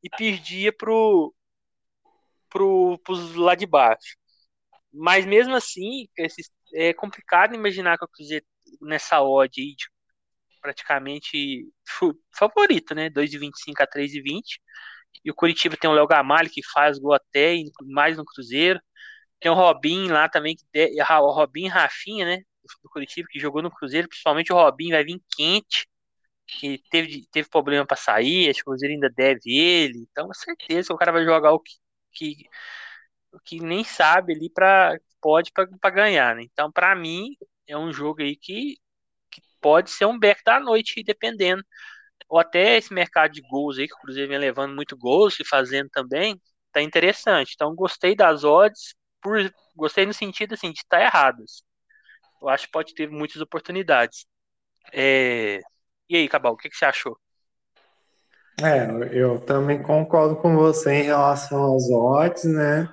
e perdia pro, pro, pros lá de baixo. Mas mesmo assim, é complicado imaginar que o Cruzeiro nessa odd aí, tipo, praticamente favorito, né? 2,25 a 3,20. E o Curitiba tem o Léo Gamalho, que faz gol até, mais no Cruzeiro. Tem o Robin lá também, que o Robin Rafinha, né? Do Curitiba, que jogou no Cruzeiro, principalmente o Robin vai vir quente, que teve, teve problema para sair, acho que o Cruzeiro ainda deve ele. Então, com certeza que o cara vai jogar o que, que, que nem sabe ali para pode para ganhar, né? Então, para mim, é um jogo aí que pode ser um back da noite, dependendo. Ou até esse mercado de gols aí, que o Cruzeiro vem levando muito gols e fazendo também, tá interessante. Então, gostei das odds, por, gostei no sentido assim, de estar tá erradas. Eu acho que pode ter muitas oportunidades. É... E aí, Cabal, o que, que você achou? É, eu também concordo com você em relação às odds, né?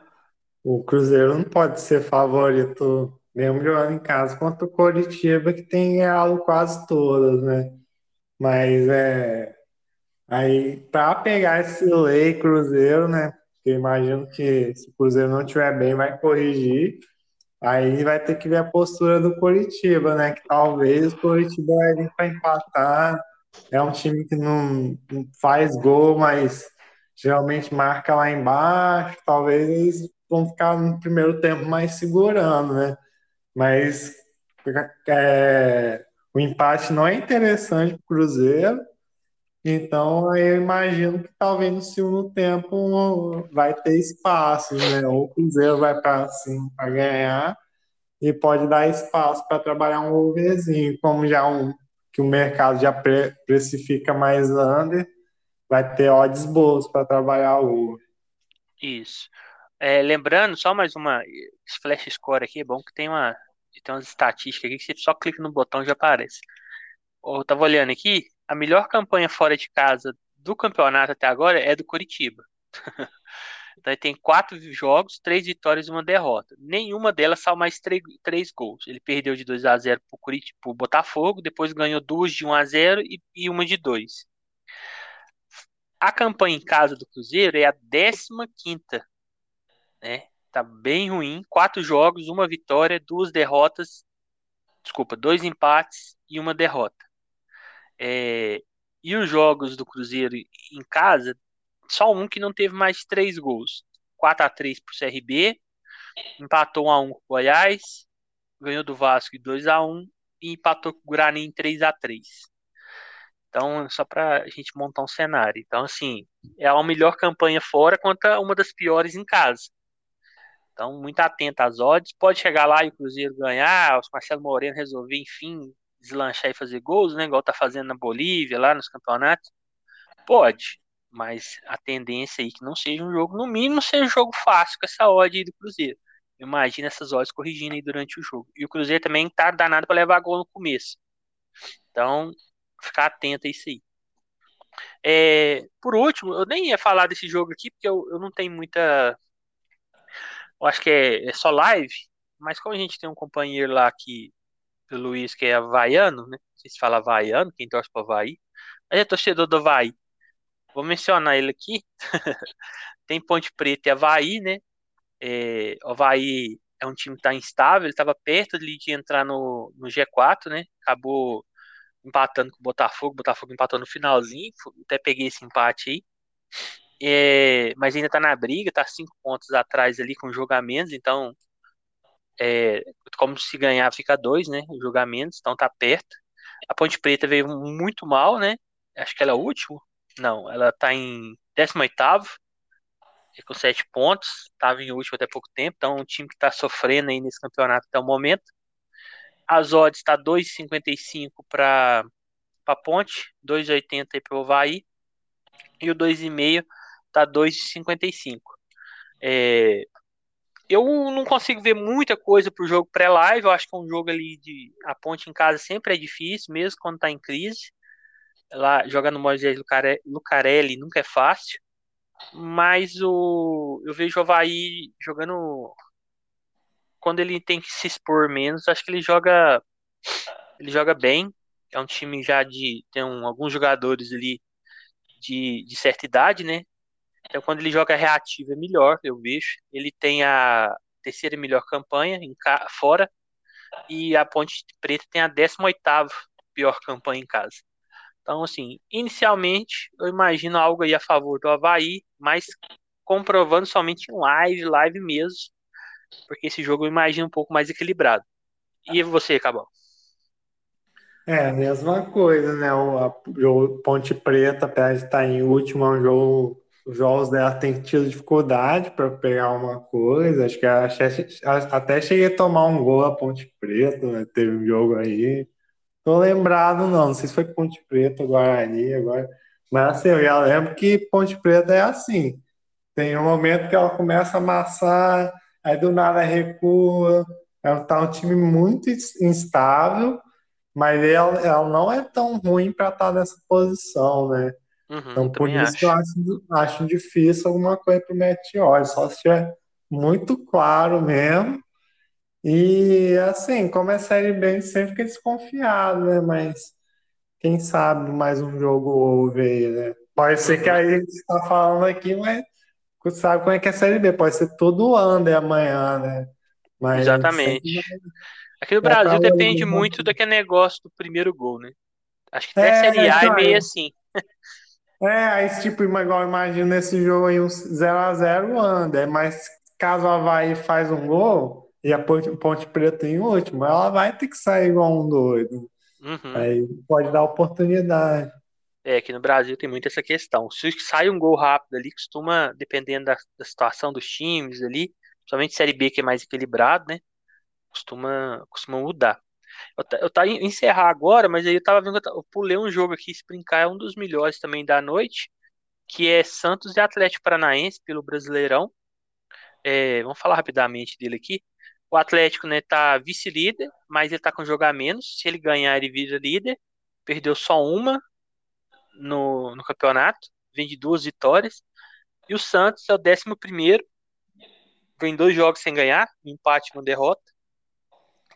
O Cruzeiro não pode ser favorito, mesmo jogando em casa, contra o Coritiba, que tem ganhado quase todas, né? Mas é. Aí, para pegar esse lei Cruzeiro, né? eu imagino que se o Cruzeiro não estiver bem, vai corrigir. Aí vai ter que ver a postura do Coritiba, né? Que talvez o Coritiba vai vir para empatar. É um time que não, faz gol, mas geralmente marca lá embaixo. Talvez eles vão ficar no primeiro tempo mais segurando, né? Mas é, o empate não é interessante para o Cruzeiro. Então, eu imagino que talvez no segundo tempo vai ter espaços, né? Ou o Cruzeiro vai para cima para ganhar e pode dar espaço para trabalhar um overzinho, como já um que o mercado já pre precifica mais under, vai ter odds boas para trabalhar o. Isso. É, lembrando, só mais uma flash score aqui, é bom que tem uma tem umas estatísticas aqui que você só clica no botão e já aparece. Eu tava olhando aqui, a melhor campanha fora de casa do campeonato até agora é do Curitiba. *laughs* então ele tem quatro jogos, três vitórias e uma derrota. Nenhuma delas saiu mais três, três gols. Ele perdeu de 2 a 0 pro, Curitiba, pro Botafogo, depois ganhou duas de 1 a 0 e, e uma de 2. A campanha em casa do Cruzeiro é a 15 quinta, né? Tá bem ruim. Quatro jogos, uma vitória, duas derrotas. Desculpa, dois empates e uma derrota. É, e os jogos do Cruzeiro em casa, só um que não teve mais de três gols. 4 a 3 para o CRB, empatou 1 a 1 com o Goiás, ganhou do Vasco de 2 a 1 e empatou com o Guarani em 3 a 3 Então, só para a gente montar um cenário. Então, assim, é a melhor campanha fora contra uma das piores em casa. Então, muito atento às odds. Pode chegar lá e o Cruzeiro ganhar, o Marcelo Moreno resolver, enfim, deslanchar e fazer gols, né? Igual tá fazendo na Bolívia, lá nos campeonatos. Pode, mas a tendência aí é que não seja um jogo, no mínimo seja um jogo fácil com essa odd aí do Cruzeiro. Imagina essas odds corrigindo aí durante o jogo. E o Cruzeiro também tá danado para levar gol no começo. Então, ficar atento a isso aí. É, por último, eu nem ia falar desse jogo aqui, porque eu, eu não tenho muita. Eu acho que é, é só live, mas como a gente tem um companheiro lá que do Luiz, que é havaiano, né? Não sei se fala havaiano, quem torce para Havaí. Mas é torcedor do Havaí. Vou mencionar ele aqui. *laughs* Tem Ponte Preta e Havaí, né? É, o Havaí é um time que está instável, ele estava perto de entrar no, no G4, né? Acabou empatando com o Botafogo, o Botafogo empatou no finalzinho, até peguei esse empate aí. É, mas ainda está na briga, está cinco pontos atrás ali com jogamentos, então é, como se ganhar fica dois, né? Os julgamentos, então tá perto. A Ponte Preta veio muito mal, né? Acho que ela é o último. Não, ela tá em 18 com sete pontos, estava em último até pouco tempo, então é um time que está sofrendo aí nesse campeonato até o momento. As odds está 2,55 para a Ponte, 2,80 para o Havaí, e o 2,5 está 2,55. É, eu não consigo ver muita coisa pro jogo pré-live. Eu acho que é um jogo ali de. A ponte em casa sempre é difícil, mesmo quando tá em crise. Lá jogar no Moisés Lucarelli nunca é fácil. Mas o, eu vejo o Havaí jogando quando ele tem que se expor menos, acho que ele joga ele joga bem. É um time já de tem um, alguns jogadores ali de, de certa idade, né? Então quando ele joga reativo é melhor, eu vejo. Ele tem a terceira melhor campanha em fora e a Ponte Preta tem a 18 pior campanha em casa. Então, assim, inicialmente eu imagino algo aí a favor do Havaí, mas comprovando somente em live, live mesmo, porque esse jogo eu imagino um pouco mais equilibrado. E você, Cabal? É, mesma coisa, né? O, a, o Ponte Preta, apesar de estar em último, é um jogo. Os jogos dela têm tido dificuldade para pegar uma coisa. Acho que até cheguei a tomar um gol a Ponte Preta, né? Teve um jogo aí. Tô lembrado, não. Não sei se foi Ponte Preta, Guarani, agora. Mas assim, eu já lembro que Ponte Preta é assim. Tem um momento que ela começa a amassar, aí do nada recua. Ela tá um time muito instável mas ela, ela não é tão ruim para estar tá nessa posição, né? Uhum, então, por isso acho. que eu acho, acho difícil alguma coisa para o Meteor, só se estiver muito claro mesmo. E, assim, como é Série B, sempre fica desconfiado, né? Mas quem sabe mais um jogo houve aí, né? Pode ser que aí a gente está falando aqui, mas sabe como é que é Série B? Pode ser todo ano amanhã, né? Mas Exatamente. Aqui no é Brasil depende muito daquele negócio do primeiro gol, né? Acho que até é, Série A é meio assim. *laughs* É, aí tipo, igual imagina esse jogo aí, um 0x0 anda, mas caso a Havaí faz um gol e a Ponte, Ponte Preta em último, ela vai ter que sair igual um doido. Uhum. Aí pode dar oportunidade. É, aqui no Brasil tem muito essa questão. Se sai um gol rápido ali, costuma, dependendo da, da situação dos times ali, principalmente Série B que é mais equilibrado, né? costuma, costuma mudar. Eu, eu tava encerrar agora, mas aí eu tava vendo, eu pulei um jogo aqui, Sprincar é um dos melhores também da noite, que é Santos e Atlético Paranaense pelo Brasileirão. É, vamos falar rapidamente dele aqui. O Atlético né, tá vice-líder, mas ele tá com jogo a menos. Se ele ganhar, ele vira líder. Perdeu só uma no, no campeonato, vem de duas vitórias. E o Santos é o décimo primeiro, vem dois jogos sem ganhar, um empate e uma derrota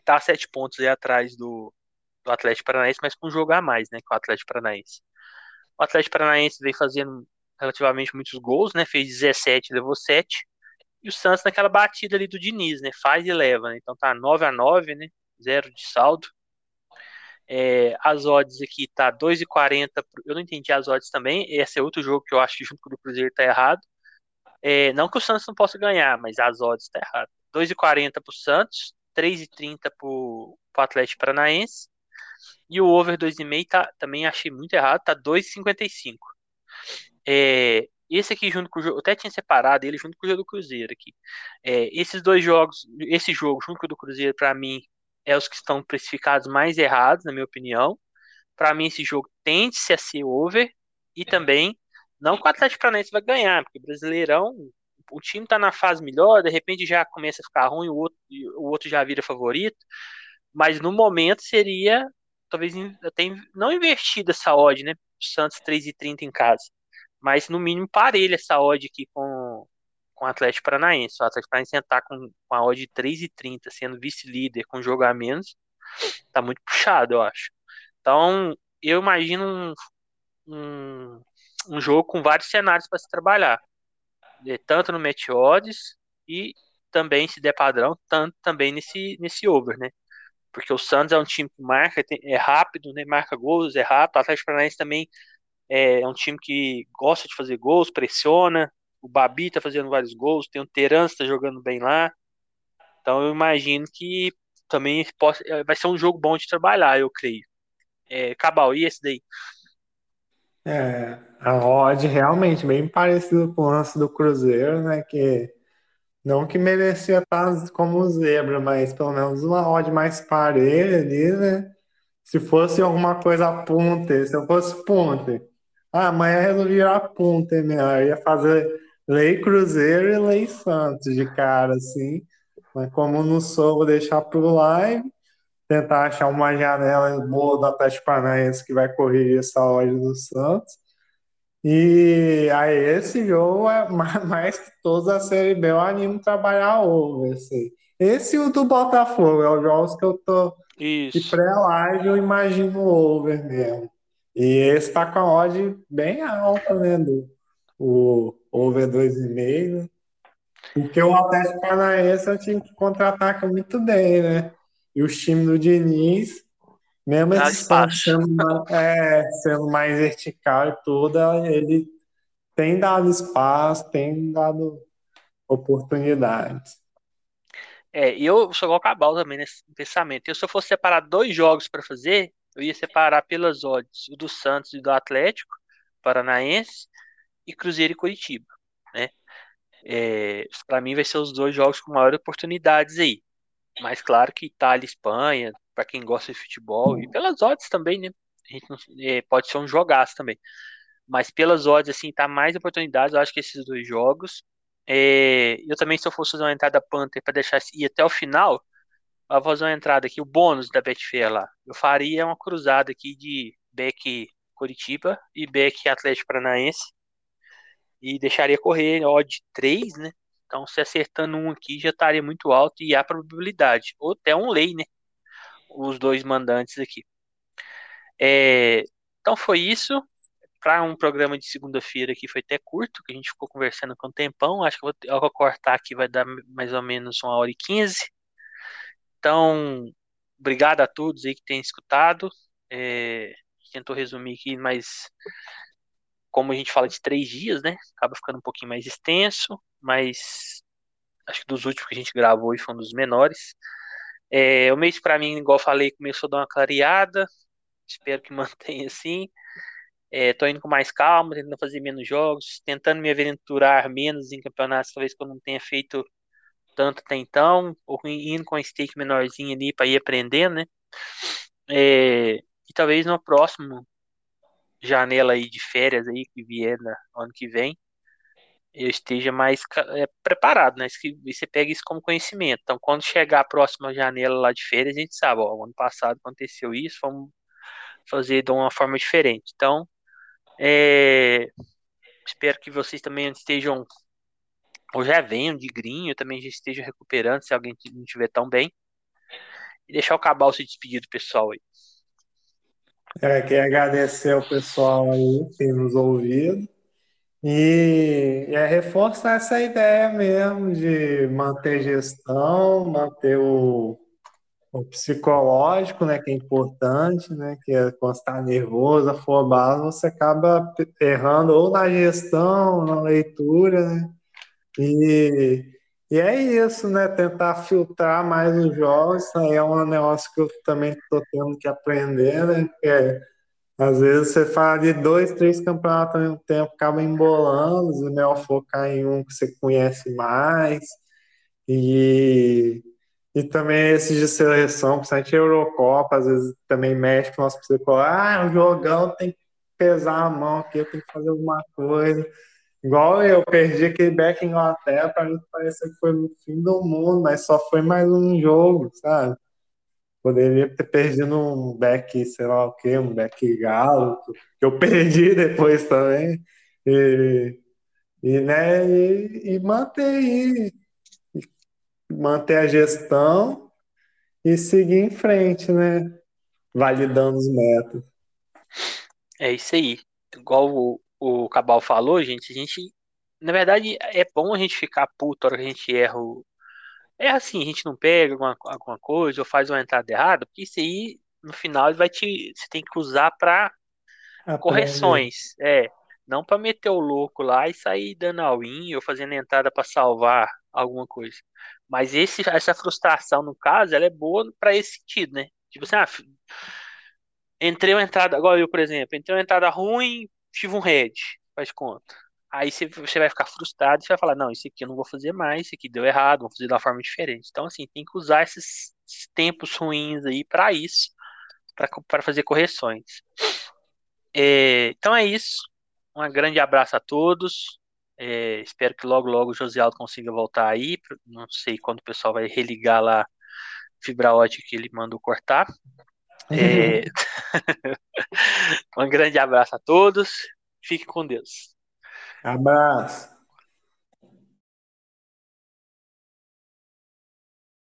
tá sete pontos aí atrás do, do Atlético Paranaense, mas com um jogo a mais, né, com o Atlético Paranaense. O Atlético Paranaense vem fazendo relativamente muitos gols, né, fez 17, levou 7, e o Santos naquela batida ali do Diniz, né, faz e leva, né, então tá 9 a 9, né, zero de saldo. É, as odds aqui tá 2,40, eu não entendi as odds também, esse é outro jogo que eu acho que junto com o Cruzeiro tá errado. É, não que o Santos não possa ganhar, mas as odds tá errado. 2,40 pro Santos, 3,30 pro, pro Atlético Paranaense. E o over 2,5 tá, também achei muito errado, tá 2,55. É, esse aqui junto com o jogo, eu até tinha separado ele junto com o jogo do Cruzeiro aqui. É, esses dois jogos, esse jogo junto com o do Cruzeiro, para mim, é os que estão precificados mais errados, na minha opinião. Para mim, esse jogo tende -se a ser over e também não que o Atlético Paranaense vai ganhar, porque o Brasileirão o time tá na fase melhor, de repente já começa a ficar ruim, o outro, o outro já vira favorito, mas no momento seria talvez até não invertida essa odd, né? Santos 3,30 em casa, mas no mínimo parelha essa odd aqui com, com o Atlético Paranaense. O Atlético Paranaense está com, com a odd de 3,30, sendo vice-líder com jogo a menos, tá muito puxado, eu acho. Então, eu imagino um, um, um jogo com vários cenários para se trabalhar tanto no match e também, se der padrão, tanto também nesse, nesse over, né? Porque o Santos é um time que marca, é rápido, né? Marca gols, é rápido. O Atlético Paranaense também é um time que gosta de fazer gols, pressiona. O Babi tá fazendo vários gols, tem o Terence tá jogando bem lá. Então eu imagino que também possa, vai ser um jogo bom de trabalhar, eu creio. É, Cabal, e esse daí? É, a odd realmente bem parecido com o lance do Cruzeiro, né? Que não que merecia estar como zebra, mas pelo menos uma odd mais parelha ali, né? Se fosse alguma coisa punter, se eu fosse punter, ah, amanhã resolvi virar punter mesmo, eu ia fazer lei Cruzeiro e lei Santos de cara, assim. Mas como não sou, vou deixar pro live tentar achar uma janela boa do Atlético Paranaense que vai corrigir essa ordem do Santos. E aí esse jogo é *laughs* mais que todos a Série B, eu animo trabalhar over, assim. Esse e o do Botafogo, é os jogos que eu tô Isso. de pré-live, eu imagino over mesmo. E esse tá com a odd bem alta, né? Do, o over 2,5. Porque o Atlético Paranaense é um time que contra-ataca muito bem, né? E os times do Diniz, mesmo espaço. sendo, mais- é, sendo mais vertical e tudo, ele tem dado espaço, tem dado oportunidades. É, e eu sou igual o Cabal também nesse pensamento. Eu, se eu fosse separar dois jogos para fazer, eu ia separar pelas odds o do Santos e do Atlético Paranaense e Cruzeiro e Curitiba, né? É, para mim vai ser os dois jogos com maiores oportunidades aí. Mas claro que Itália Espanha, para quem gosta de futebol, e pelas odds também, né? A gente não- é, pode ser um jogaço também. Mas pelas odds, assim, tá mais oportunidades, eu acho que esses dois jogos. É, eu também, se eu fosse fazer uma entrada Panther para deixar ir até o final, eu vou fazer uma entrada aqui, o bônus da Betfair lá. Eu faria uma cruzada aqui de Beck Curitiba e Beck Atlético Paranaense. E deixaria correr odd 3, né? Então, se acertando um aqui, já estaria muito alto e há probabilidade. Ou até um lei, né? Os dois mandantes aqui. É, então, foi isso. Para um programa de segunda-feira aqui foi até curto, que a gente ficou conversando com um tempão. Acho que eu vou, eu vou cortar aqui, vai dar mais ou menos uma hora e quinze. Então, obrigado a todos aí que têm escutado. É, tentou resumir aqui, mas como a gente fala de três dias, né? Acaba ficando um pouquinho mais extenso, mas acho que dos últimos que a gente gravou foi um dos menores. É, o mês para mim, igual falei, começou a dar uma clareada. Espero que *laughs* mantenha assim. É, tô indo com mais calma, tentando fazer menos jogos, tentando me aventurar menos em campeonatos, talvez que eu não tenha feito tanto até então, ou indo com um stake menorzinho ali para ir aprendendo, né? É, e talvez no próximo janela aí de férias aí que vier no ano que vem, eu esteja mais é, preparado, né? Você pega isso como conhecimento. Então, quando chegar a próxima janela lá de férias, a gente sabe, ó, ano passado aconteceu isso, vamos fazer de uma forma diferente. Então, é, espero que vocês também estejam, ou já venham de grinho, também já estejam recuperando, se alguém não estiver tão bem. E deixar o Cabal se despedir do pessoal aí. É, queria agradecer ao pessoal aí que nos ouvido. E, e é reforçar essa ideia mesmo de manter gestão, manter o, o psicológico, né, que é importante, né, que é quando está nervoso, afobado, você acaba errando ou na gestão, na leitura, né, e, e é isso, né, tentar filtrar mais os jogos, isso aí é um negócio que eu também estou tendo que aprender, né, é, às vezes você fala de dois, três campeonatos ao mesmo tempo, acaba embolando, é melhor focar em um que você conhece mais, e e também esses de seleção, principalmente Eurocopa, às vezes também mexe com o nosso psicológico. Ah, o jogão tem que pesar a mão aqui, eu tenho que fazer alguma coisa. Igual eu perdi aquele back em Inglaterra, pra mim parecia que foi o fim do mundo, mas só foi mais um jogo, sabe? Poderia ter perdido um back, sei lá o quê, um back galo, que eu *laughs* perdi depois também. E, e né, e, e manter manter a gestão e seguir em frente, né? Validando os métodos. É isso aí. Igual o, o Cabal falou, gente, a gente. Na verdade, é bom a gente ficar puto na hora que a gente erra. O... É assim, a gente não pega alguma, alguma coisa ou faz uma entrada errada, porque isso aí, no final, ele vai te. Você tem que usar para correções. É. Não para meter o louco lá e sair dando all-in ou fazendo entrada para salvar alguma coisa. Mas esse, essa frustração, no caso, ela é boa para esse sentido, né? Tipo assim, ah, entrei uma entrada, agora eu, por exemplo, entrei uma entrada ruim, tive um red, faz conta. Aí você, vai ficar frustrado e vai falar, não, isso aqui eu não vou fazer mais, isso aqui deu errado, vou fazer de uma forma diferente. Então, assim, tem que usar esses tempos ruins aí para isso, para fazer correções. É, então é isso. Um grande abraço a todos. É, espero que logo, logo o José Aldo consiga voltar aí. Não sei quando o pessoal vai religar lá fibra ótica que ele mandou cortar. É... *laughs* um grande abraço a todos. Fique com Deus. Abraço.